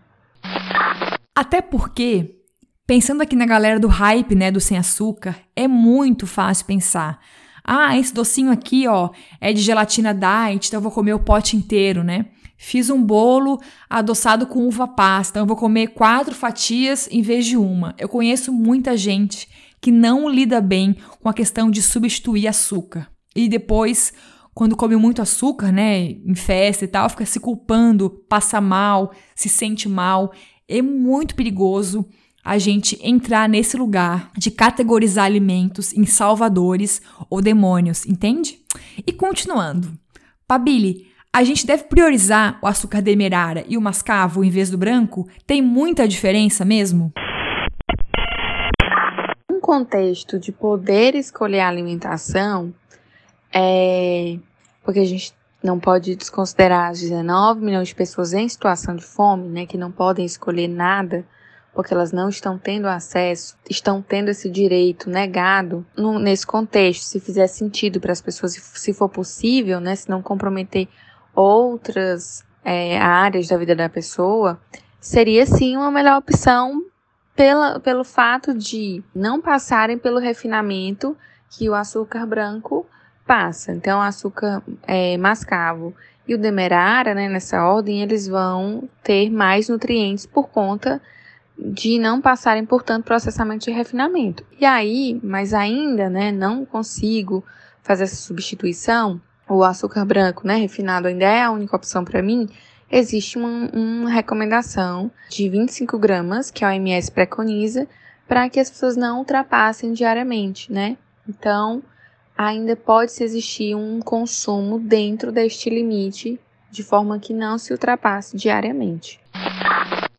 S1: Até porque, pensando aqui na galera do hype, né, do sem açúcar, é muito fácil pensar. Ah, esse docinho aqui, ó, é de gelatina diet, então eu vou comer o pote inteiro, né? Fiz um bolo adoçado com uva passa, então eu vou comer quatro fatias em vez de uma. Eu conheço muita gente que não lida bem com a questão de substituir açúcar. E depois, quando come muito açúcar, né, em festa e tal, fica se culpando, passa mal, se sente mal. É muito perigoso a gente entrar nesse lugar de categorizar alimentos em salvadores ou demônios, entende? E continuando. Pabili, a gente deve priorizar o açúcar demerara e o mascavo em vez do branco? Tem muita diferença mesmo?
S5: Um contexto de poder escolher a alimentação, é, porque a gente não pode desconsiderar as 19 milhões de pessoas em situação de fome, né, que não podem escolher nada porque elas não estão tendo acesso, estão tendo esse direito negado no, nesse contexto, se fizer sentido para as pessoas, se for possível, né, se não comprometer outras é, áreas da vida da pessoa, seria sim uma melhor opção pela, pelo fato de não passarem pelo refinamento que o açúcar branco passa. Então, o açúcar é, mascavo e o demerara, né, nessa ordem, eles vão ter mais nutrientes por conta de não passarem por tanto processamento de refinamento. E aí, mas ainda, né, não consigo fazer essa substituição, o açúcar branco, né, refinado ainda é a única opção para mim, existe uma, uma recomendação de 25 gramas, que a OMS preconiza, para que as pessoas não ultrapassem diariamente, né? Então, ainda pode-se existir um consumo dentro deste limite, de forma que não se ultrapasse diariamente.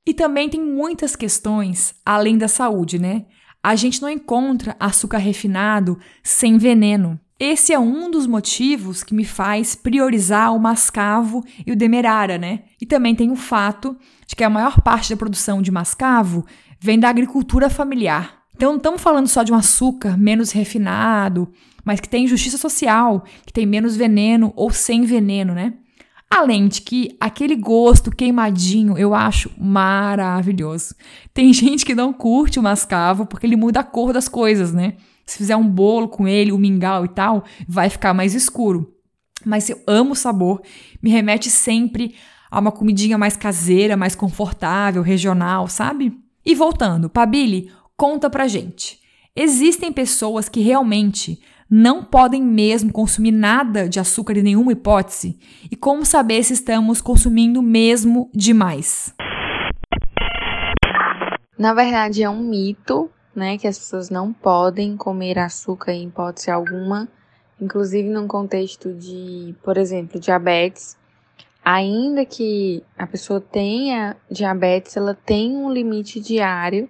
S1: E também tem muitas questões além da saúde, né? A gente não encontra açúcar refinado sem veneno. Esse é um dos motivos que me faz priorizar o mascavo e o demerara, né? E também tem o fato de que a maior parte da produção de mascavo vem da agricultura familiar. Então não estamos falando só de um açúcar menos refinado, mas que tem justiça social, que tem menos veneno ou sem veneno, né? Além de que aquele gosto queimadinho eu acho maravilhoso. Tem gente que não curte o mascavo porque ele muda a cor das coisas, né? Se fizer um bolo com ele, o mingau e tal, vai ficar mais escuro. Mas eu amo o sabor, me remete sempre a uma comidinha mais caseira, mais confortável, regional, sabe? E voltando, Pabili, conta pra gente. Existem pessoas que realmente não podem mesmo consumir nada de açúcar em nenhuma hipótese? E como saber se estamos consumindo mesmo demais?
S5: Na verdade, é um mito, né, que as pessoas não podem comer açúcar em hipótese alguma, inclusive num contexto de, por exemplo, diabetes. Ainda que a pessoa tenha diabetes, ela tem um limite diário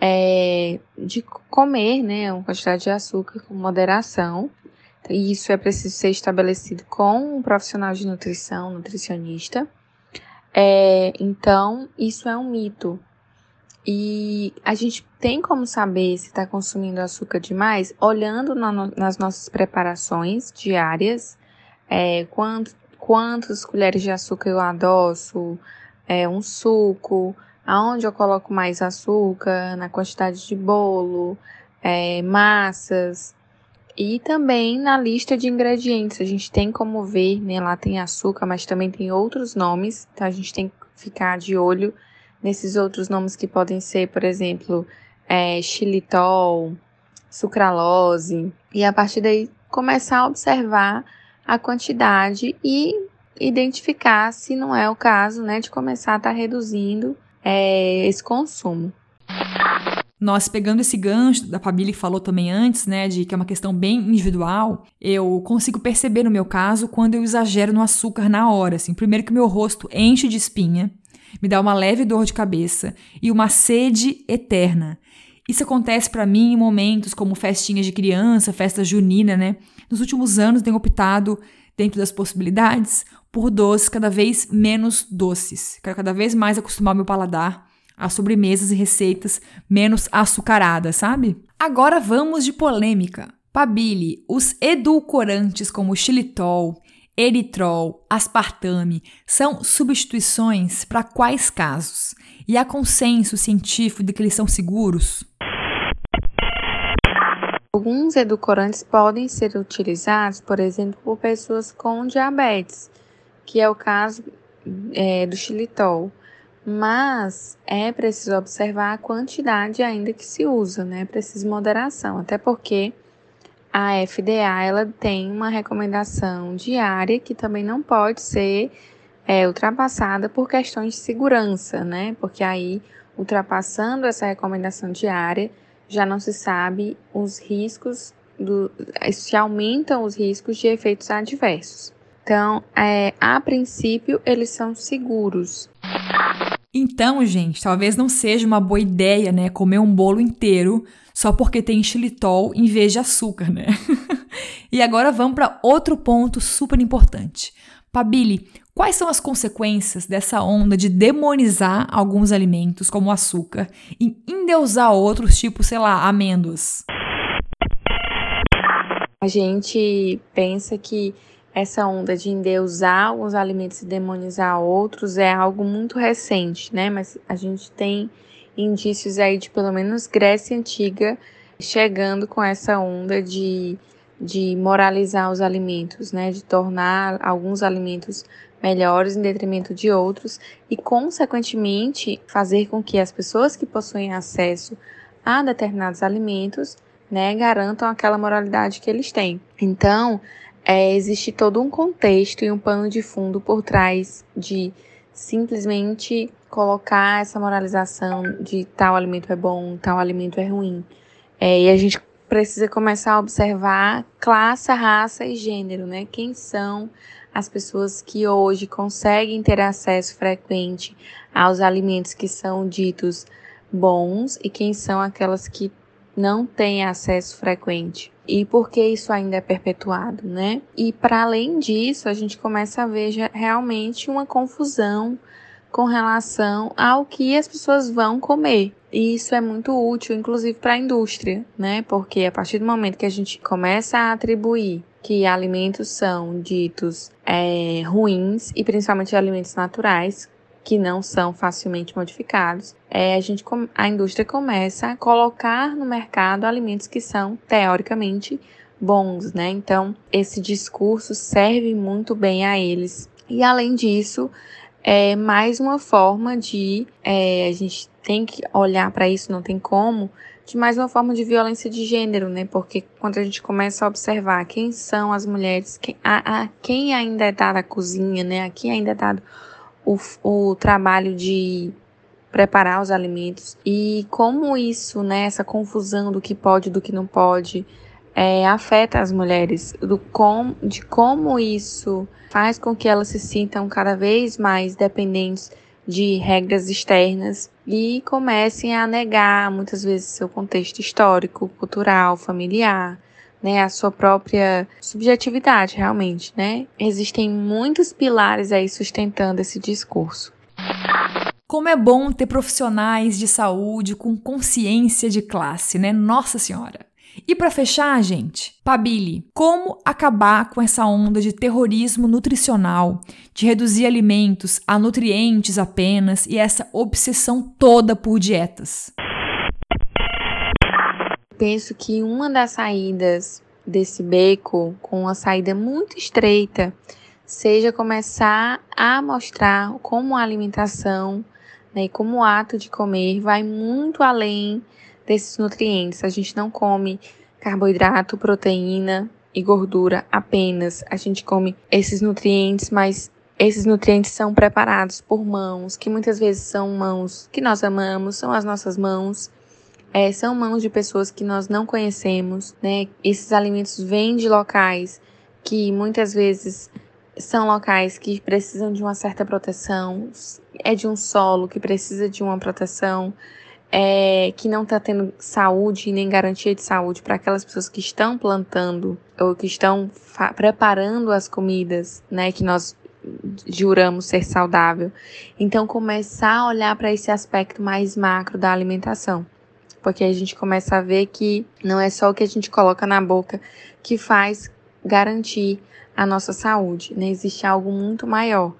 S5: é, de comer, né, uma quantidade de açúcar com moderação. E isso é preciso ser estabelecido com um profissional de nutrição, nutricionista. É, então, isso é um mito. E a gente tem como saber se está consumindo açúcar demais olhando na, nas nossas preparações diárias, é, quanto, quantas colheres de açúcar eu adoço, é, um suco, aonde eu coloco mais açúcar, na quantidade de bolo, é, massas e também na lista de ingredientes. A gente tem como ver, né? Lá tem açúcar, mas também tem outros nomes, então a gente tem que ficar de olho nesses outros nomes que podem ser, por exemplo, é, xilitol, sucralose, e a partir daí começar a observar a quantidade e identificar se não é o caso, né, de começar a estar tá reduzindo é, esse consumo.
S1: Nós pegando esse gancho da Fabília que falou também antes, né, de que é uma questão bem individual, eu consigo perceber no meu caso quando eu exagero no açúcar na hora, assim. Primeiro que meu rosto enche de espinha, me dá uma leve dor de cabeça e uma sede eterna. Isso acontece para mim em momentos como festinhas de criança, festa junina, né? Nos últimos anos tenho optado dentro das possibilidades, por doces cada vez menos doces. Quero cada vez mais acostumar meu paladar a sobremesas e receitas menos açucaradas, sabe? Agora vamos de polêmica. Pabili, os edulcorantes como xilitol, eritrol, aspartame são substituições para quais casos? E há consenso científico de que eles são seguros?
S5: Alguns edulcorantes podem ser utilizados, por exemplo, por pessoas com diabetes, que é o caso é, do xilitol. Mas é preciso observar a quantidade ainda que se usa, né? É preciso moderação, até porque a FDA ela tem uma recomendação diária que também não pode ser é, ultrapassada por questões de segurança, né? Porque aí, ultrapassando essa recomendação diária, já não se sabe os riscos, do, se aumentam os riscos de efeitos adversos. Então, é, a princípio, eles são seguros.
S1: Então, gente, talvez não seja uma boa ideia, né, comer um bolo inteiro só porque tem xilitol em vez de açúcar, né? e agora vamos para outro ponto super importante. Pabili, quais são as consequências dessa onda de demonizar alguns alimentos, como o açúcar, e endeusar outros, tipo, sei lá, amêndoas?
S5: A gente pensa que essa onda de endeusar alguns alimentos e demonizar outros é algo muito recente, né? Mas a gente tem indícios aí de pelo menos Grécia Antiga chegando com essa onda de, de moralizar os alimentos, né? De tornar alguns alimentos melhores em detrimento de outros e, consequentemente, fazer com que as pessoas que possuem acesso a determinados alimentos, né, garantam aquela moralidade que eles têm. Então, é, existe todo um contexto e um pano de fundo por trás de simplesmente colocar essa moralização de tal alimento é bom, tal alimento é ruim. É, e a gente precisa começar a observar classe, raça e gênero, né? Quem são as pessoas que hoje conseguem ter acesso frequente aos alimentos que são ditos bons e quem são aquelas que não têm acesso frequente e por que isso ainda é perpetuado, né? E para além disso, a gente começa a ver realmente uma confusão com relação ao que as pessoas vão comer. E isso é muito útil, inclusive para a indústria, né? Porque a partir do momento que a gente começa a atribuir que alimentos são ditos é, ruins, e principalmente alimentos naturais, que não são facilmente modificados, é, a, gente, a indústria começa a colocar no mercado alimentos que são teoricamente bons, né? Então, esse discurso serve muito bem a eles. E além disso, é mais uma forma de é, a gente tem que olhar para isso, não tem como, de mais uma forma de violência de gênero, né? Porque quando a gente começa a observar quem são as mulheres, quem, a, a quem ainda é dada a cozinha, né? A quem ainda é dado o, o trabalho de preparar os alimentos e como isso, né, essa confusão do que pode e do que não pode, é, afeta as mulheres, do com, de como isso faz com que elas se sintam cada vez mais dependentes de regras externas e comecem a negar muitas vezes seu contexto histórico, cultural, familiar, né, a sua própria subjetividade, realmente, né? Existem muitos pilares aí sustentando esse discurso.
S1: Como é bom ter profissionais de saúde com consciência de classe, né? Nossa Senhora. E para fechar, gente, Pabili, como acabar com essa onda de terrorismo nutricional, de reduzir alimentos a nutrientes apenas e essa obsessão toda por dietas?
S5: Penso que uma das saídas desse beco, com uma saída muito estreita, seja começar a mostrar como a alimentação né, e como o ato de comer vai muito além desses nutrientes. A gente não come carboidrato, proteína e gordura apenas. A gente come esses nutrientes, mas esses nutrientes são preparados por mãos, que muitas vezes são mãos que nós amamos, são as nossas mãos é, são mãos de pessoas que nós não conhecemos, né? Esses alimentos vêm de locais que muitas vezes são locais que precisam de uma certa proteção, é de um solo que precisa de uma proteção, é, que não está tendo saúde nem garantia de saúde para aquelas pessoas que estão plantando ou que estão preparando as comidas, né, que nós juramos ser saudável. Então começar a olhar para esse aspecto mais macro da alimentação, porque a gente começa a ver que não é só o que a gente coloca na boca que faz garantir a nossa saúde, né? Existe algo muito maior.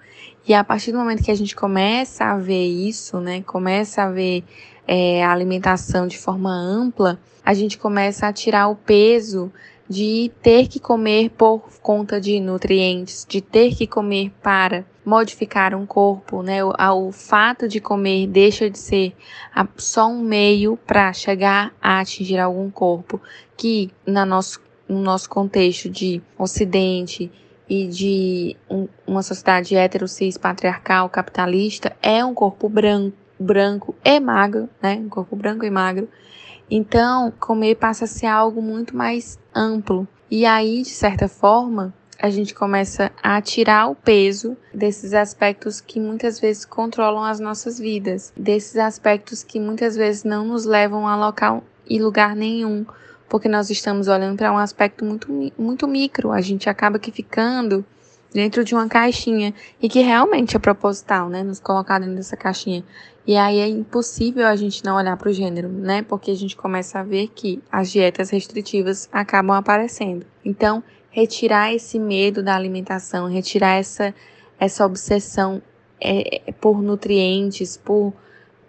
S5: E a partir do momento que a gente começa a ver isso, né, começa a ver é, a alimentação de forma ampla, a gente começa a tirar o peso de ter que comer por conta de nutrientes, de ter que comer para modificar um corpo, né? O, o fato de comer deixa de ser a, só um meio para chegar a atingir algum corpo que na nosso, no nosso contexto de Ocidente e de um, uma sociedade hetero cis patriarcal capitalista é um corpo branco branco e magro, né? Um corpo branco e magro. Então, comer passa a ser algo muito mais amplo. E aí, de certa forma, a gente começa a tirar o peso desses aspectos que muitas vezes controlam as nossas vidas, desses aspectos que muitas vezes não nos levam a local e lugar nenhum, porque nós estamos olhando para um aspecto muito, muito micro. A gente acaba que ficando dentro de uma caixinha e que realmente é proposital, né? Nos colocar dentro dessa caixinha. E aí é impossível a gente não olhar para o gênero, né? Porque a gente começa a ver que as dietas restritivas acabam aparecendo. Então, retirar esse medo da alimentação, retirar essa, essa obsessão é, é por nutrientes, por,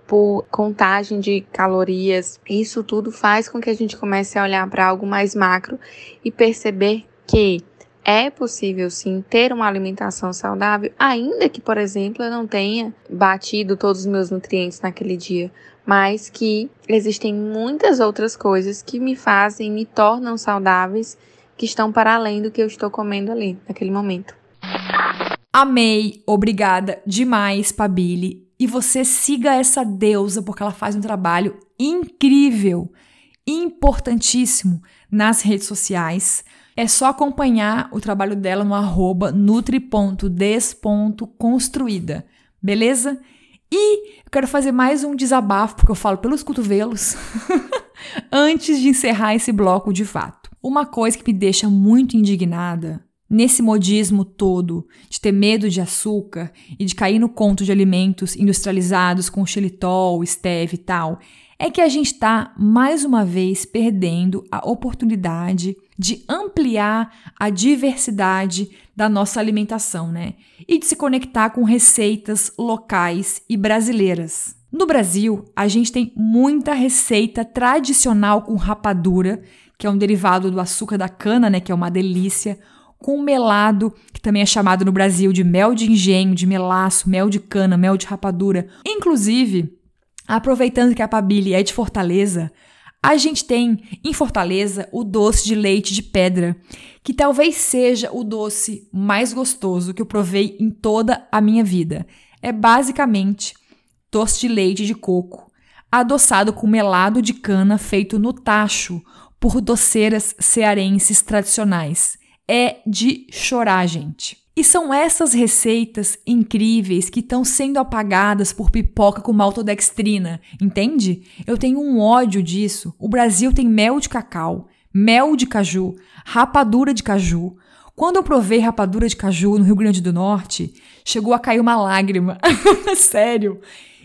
S5: por contagem de calorias, isso tudo faz com que a gente comece a olhar para algo mais macro e perceber que é possível sim ter uma alimentação saudável, ainda que, por exemplo, eu não tenha batido todos os meus nutrientes naquele dia, mas que existem muitas outras coisas que me fazem, me tornam saudáveis, que estão para além do que eu estou comendo ali naquele momento.
S1: Amei, obrigada demais, Pabili. E você siga essa deusa porque ela faz um trabalho incrível, importantíssimo nas redes sociais. É só acompanhar o trabalho dela no arroba nutri.des.construída, beleza? E eu quero fazer mais um desabafo, porque eu falo pelos cotovelos, antes de encerrar esse bloco de fato. Uma coisa que me deixa muito indignada nesse modismo todo de ter medo de açúcar e de cair no conto de alimentos industrializados com xilitol, stevia e tal, é que a gente está mais uma vez perdendo a oportunidade de ampliar a diversidade da nossa alimentação, né? E de se conectar com receitas locais e brasileiras. No Brasil, a gente tem muita receita tradicional com rapadura, que é um derivado do açúcar da cana, né, que é uma delícia, com melado, que também é chamado no Brasil de mel de engenho, de melaço, mel de cana, mel de rapadura. Inclusive, aproveitando que a Pabili é de Fortaleza, a gente tem em Fortaleza o doce de leite de pedra, que talvez seja o doce mais gostoso que eu provei em toda a minha vida. É basicamente doce de leite de coco, adoçado com melado de cana feito no tacho por doceiras cearenses tradicionais. É de chorar, gente. E são essas receitas incríveis que estão sendo apagadas por pipoca com maltodextrina, entende? Eu tenho um ódio disso. O Brasil tem mel de cacau, mel de caju, rapadura de caju. Quando eu provei rapadura de caju no Rio Grande do Norte, chegou a cair uma lágrima. Sério.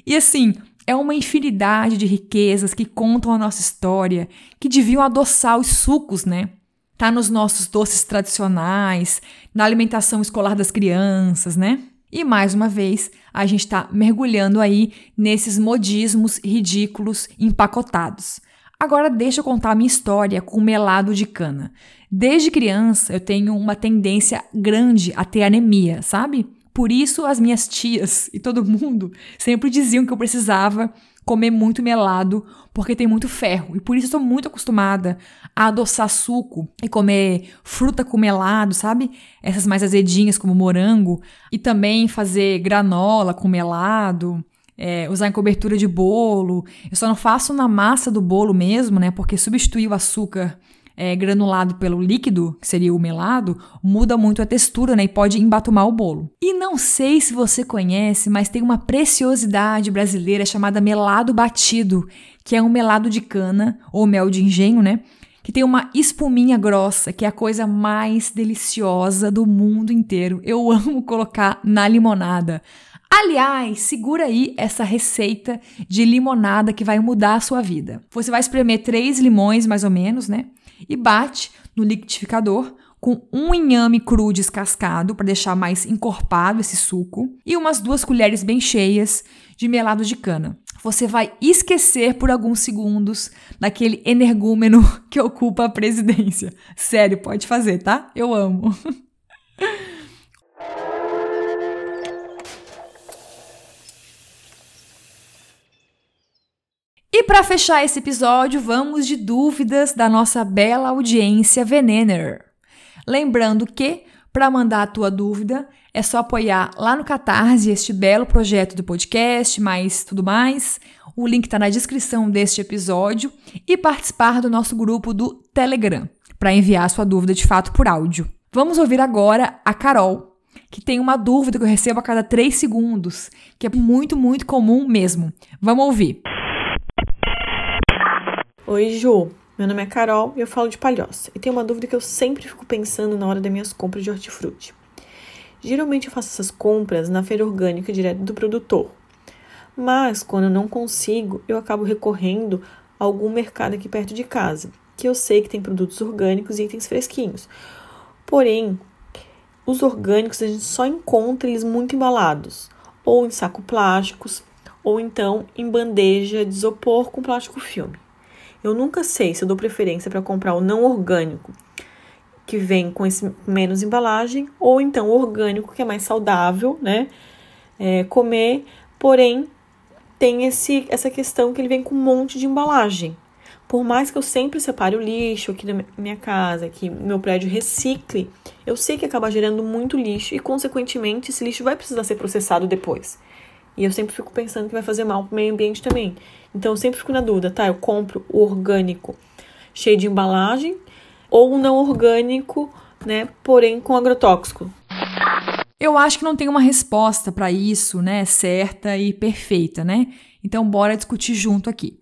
S1: E assim, é uma infinidade de riquezas que contam a nossa história, que deviam adoçar os sucos, né? tá nos nossos doces tradicionais, na alimentação escolar das crianças, né? E mais uma vez, a gente está mergulhando aí nesses modismos ridículos empacotados. Agora deixa eu contar a minha história com melado de cana. Desde criança eu tenho uma tendência grande a ter anemia, sabe? Por isso as minhas tias e todo mundo sempre diziam que eu precisava comer muito melado porque tem muito ferro. E por isso eu sou muito acostumada a adoçar suco e comer fruta com melado, sabe? Essas mais azedinhas como morango. E também fazer granola com melado. É, usar em cobertura de bolo. Eu só não faço na massa do bolo mesmo, né? Porque substituir o açúcar é, granulado pelo líquido, que seria o melado, muda muito a textura, né? E pode embatumar o bolo. E não sei se você conhece, mas tem uma preciosidade brasileira chamada melado batido, que é um melado de cana ou mel de engenho, né? Que tem uma espuminha grossa, que é a coisa mais deliciosa do mundo inteiro. Eu amo colocar na limonada. Aliás, segura aí essa receita de limonada que vai mudar a sua vida. Você vai espremer três limões, mais ou menos, né? E bate no liquidificador com um inhame cru descascado para deixar mais encorpado esse suco e umas duas colheres bem cheias de melado de cana. Você vai esquecer por alguns segundos daquele energúmeno que ocupa a presidência. Sério, pode fazer, tá? Eu amo. E para fechar esse episódio, vamos de dúvidas da nossa bela audiência Venener. Lembrando que, para mandar a tua dúvida, é só apoiar lá no Catarse este belo projeto do podcast, mais tudo mais. O link está na descrição deste episódio e participar do nosso grupo do Telegram para enviar sua dúvida de fato por áudio. Vamos ouvir agora a Carol, que tem uma dúvida que eu recebo a cada três segundos, que é muito, muito comum mesmo. Vamos ouvir.
S6: Oi, Ju. Meu nome é Carol e eu falo de palhoça. E tem uma dúvida que eu sempre fico pensando na hora das minhas compras de hortifruti. Geralmente eu faço essas compras na feira orgânica direto do produtor. Mas quando eu não consigo, eu acabo recorrendo a algum mercado aqui perto de casa, que eu sei que tem produtos orgânicos e itens fresquinhos. Porém, os orgânicos a gente só encontra eles muito embalados, ou em saco plásticos, ou então em bandeja de isopor com plástico filme. Eu nunca sei se eu dou preferência para comprar o não orgânico, que vem com esse menos embalagem, ou então o orgânico, que é mais saudável, né? É, comer, porém tem esse, essa questão que ele vem com um monte de embalagem. Por mais que eu sempre separe o lixo aqui na minha casa, que meu prédio recicle, eu sei que acaba gerando muito lixo e, consequentemente, esse lixo vai precisar ser processado depois. E eu sempre fico pensando que vai fazer mal para o meio ambiente também. Então eu sempre fico na dúvida, tá? Eu compro o orgânico cheio de embalagem ou o não orgânico, né? Porém com agrotóxico.
S1: Eu acho que não tem uma resposta para isso, né? Certa e perfeita, né? Então bora discutir junto aqui.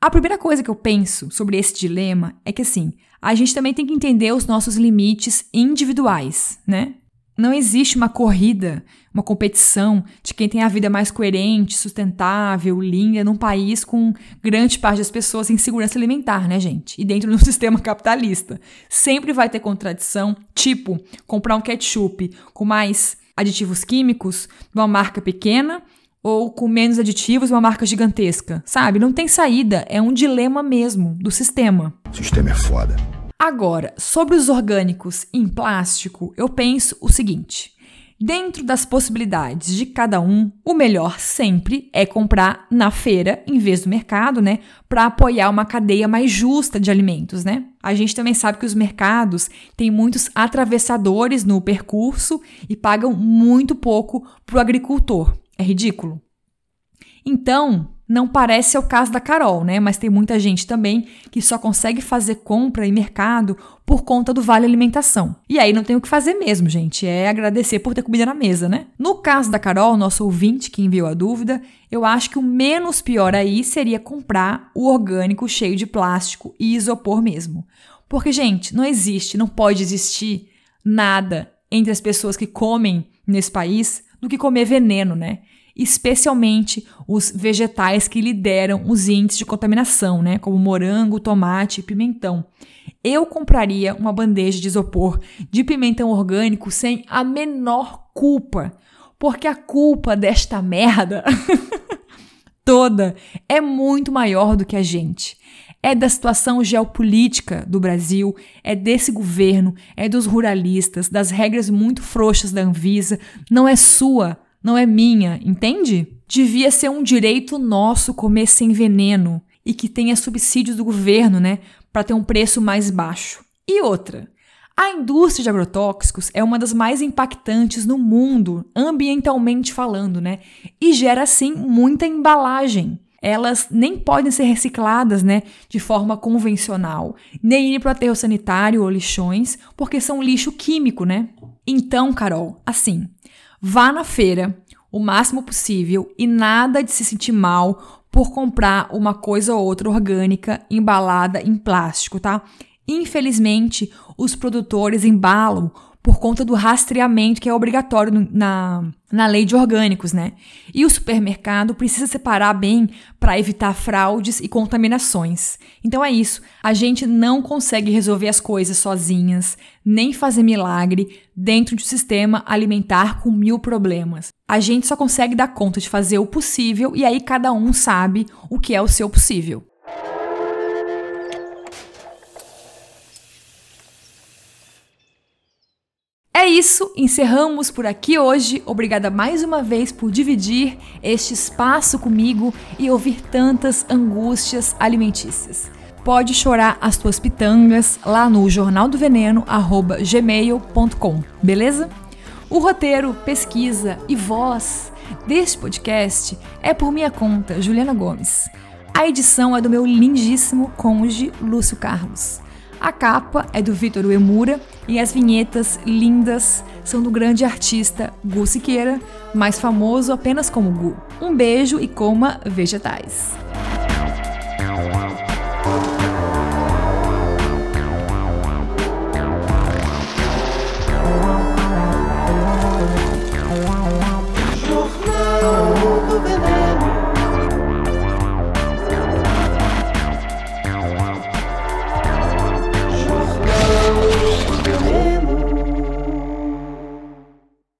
S1: A primeira coisa que eu penso sobre esse dilema é que assim, a gente também tem que entender os nossos limites individuais, né? Não existe uma corrida, uma competição de quem tem a vida mais coerente, sustentável, linda, num país com grande parte das pessoas em segurança alimentar, né, gente? E dentro do sistema capitalista. Sempre vai ter contradição, tipo comprar um ketchup com mais aditivos químicos de uma marca pequena ou com menos aditivos de uma marca gigantesca, sabe? Não tem saída, é um dilema mesmo do sistema.
S7: O sistema é foda.
S1: Agora, sobre os orgânicos em plástico, eu penso o seguinte: dentro das possibilidades de cada um, o melhor sempre é comprar na feira em vez do mercado, né? Para apoiar uma cadeia mais justa de alimentos, né? A gente também sabe que os mercados têm muitos atravessadores no percurso e pagam muito pouco para o agricultor. É ridículo. Então, não parece ser o caso da Carol, né? Mas tem muita gente também que só consegue fazer compra em mercado por conta do vale alimentação. E aí não tem o que fazer mesmo, gente. É agradecer por ter comida na mesa, né? No caso da Carol, nosso ouvinte que enviou a dúvida, eu acho que o menos pior aí seria comprar o orgânico cheio de plástico e isopor mesmo. Porque, gente, não existe, não pode existir nada entre as pessoas que comem nesse país do que comer veneno, né? Especialmente os vegetais que lideram os índices de contaminação, né, como morango, tomate e pimentão. Eu compraria uma bandeja de isopor de pimentão orgânico sem a menor culpa, porque a culpa desta merda toda é muito maior do que a gente. É da situação geopolítica do Brasil, é desse governo, é dos ruralistas, das regras muito frouxas da Anvisa, não é sua, não é minha, entende? Devia ser um direito nosso comer sem veneno e que tenha subsídios do governo, né, para ter um preço mais baixo. E outra, a indústria de agrotóxicos é uma das mais impactantes no mundo, ambientalmente falando, né? E gera sim muita embalagem. elas nem podem ser recicladas, né, de forma convencional, nem ir para o aterro sanitário ou lixões, porque são lixo químico, né? Então, Carol, assim, vá na feira o máximo possível e nada de se sentir mal por comprar uma coisa ou outra orgânica embalada em plástico, tá? Infelizmente, os produtores embalam por conta do rastreamento que é obrigatório na, na lei de orgânicos, né? E o supermercado precisa separar bem para evitar fraudes e contaminações. Então é isso, a gente não consegue resolver as coisas sozinhas, nem fazer milagre dentro de um sistema alimentar com mil problemas. A gente só consegue dar conta de fazer o possível e aí cada um sabe o que é o seu possível. É isso, encerramos por aqui hoje. Obrigada mais uma vez por dividir este espaço comigo e ouvir tantas angústias alimentícias. Pode chorar as tuas pitangas lá no jornaldoveneno@gmail.com, beleza? O roteiro, pesquisa e voz deste podcast é por minha conta, Juliana Gomes. A edição é do meu lindíssimo cônjuge Lúcio Carlos. A capa é do Vitor Uemura e as vinhetas lindas são do grande artista Gu Siqueira, mais famoso apenas como Gu. Um beijo e coma vegetais.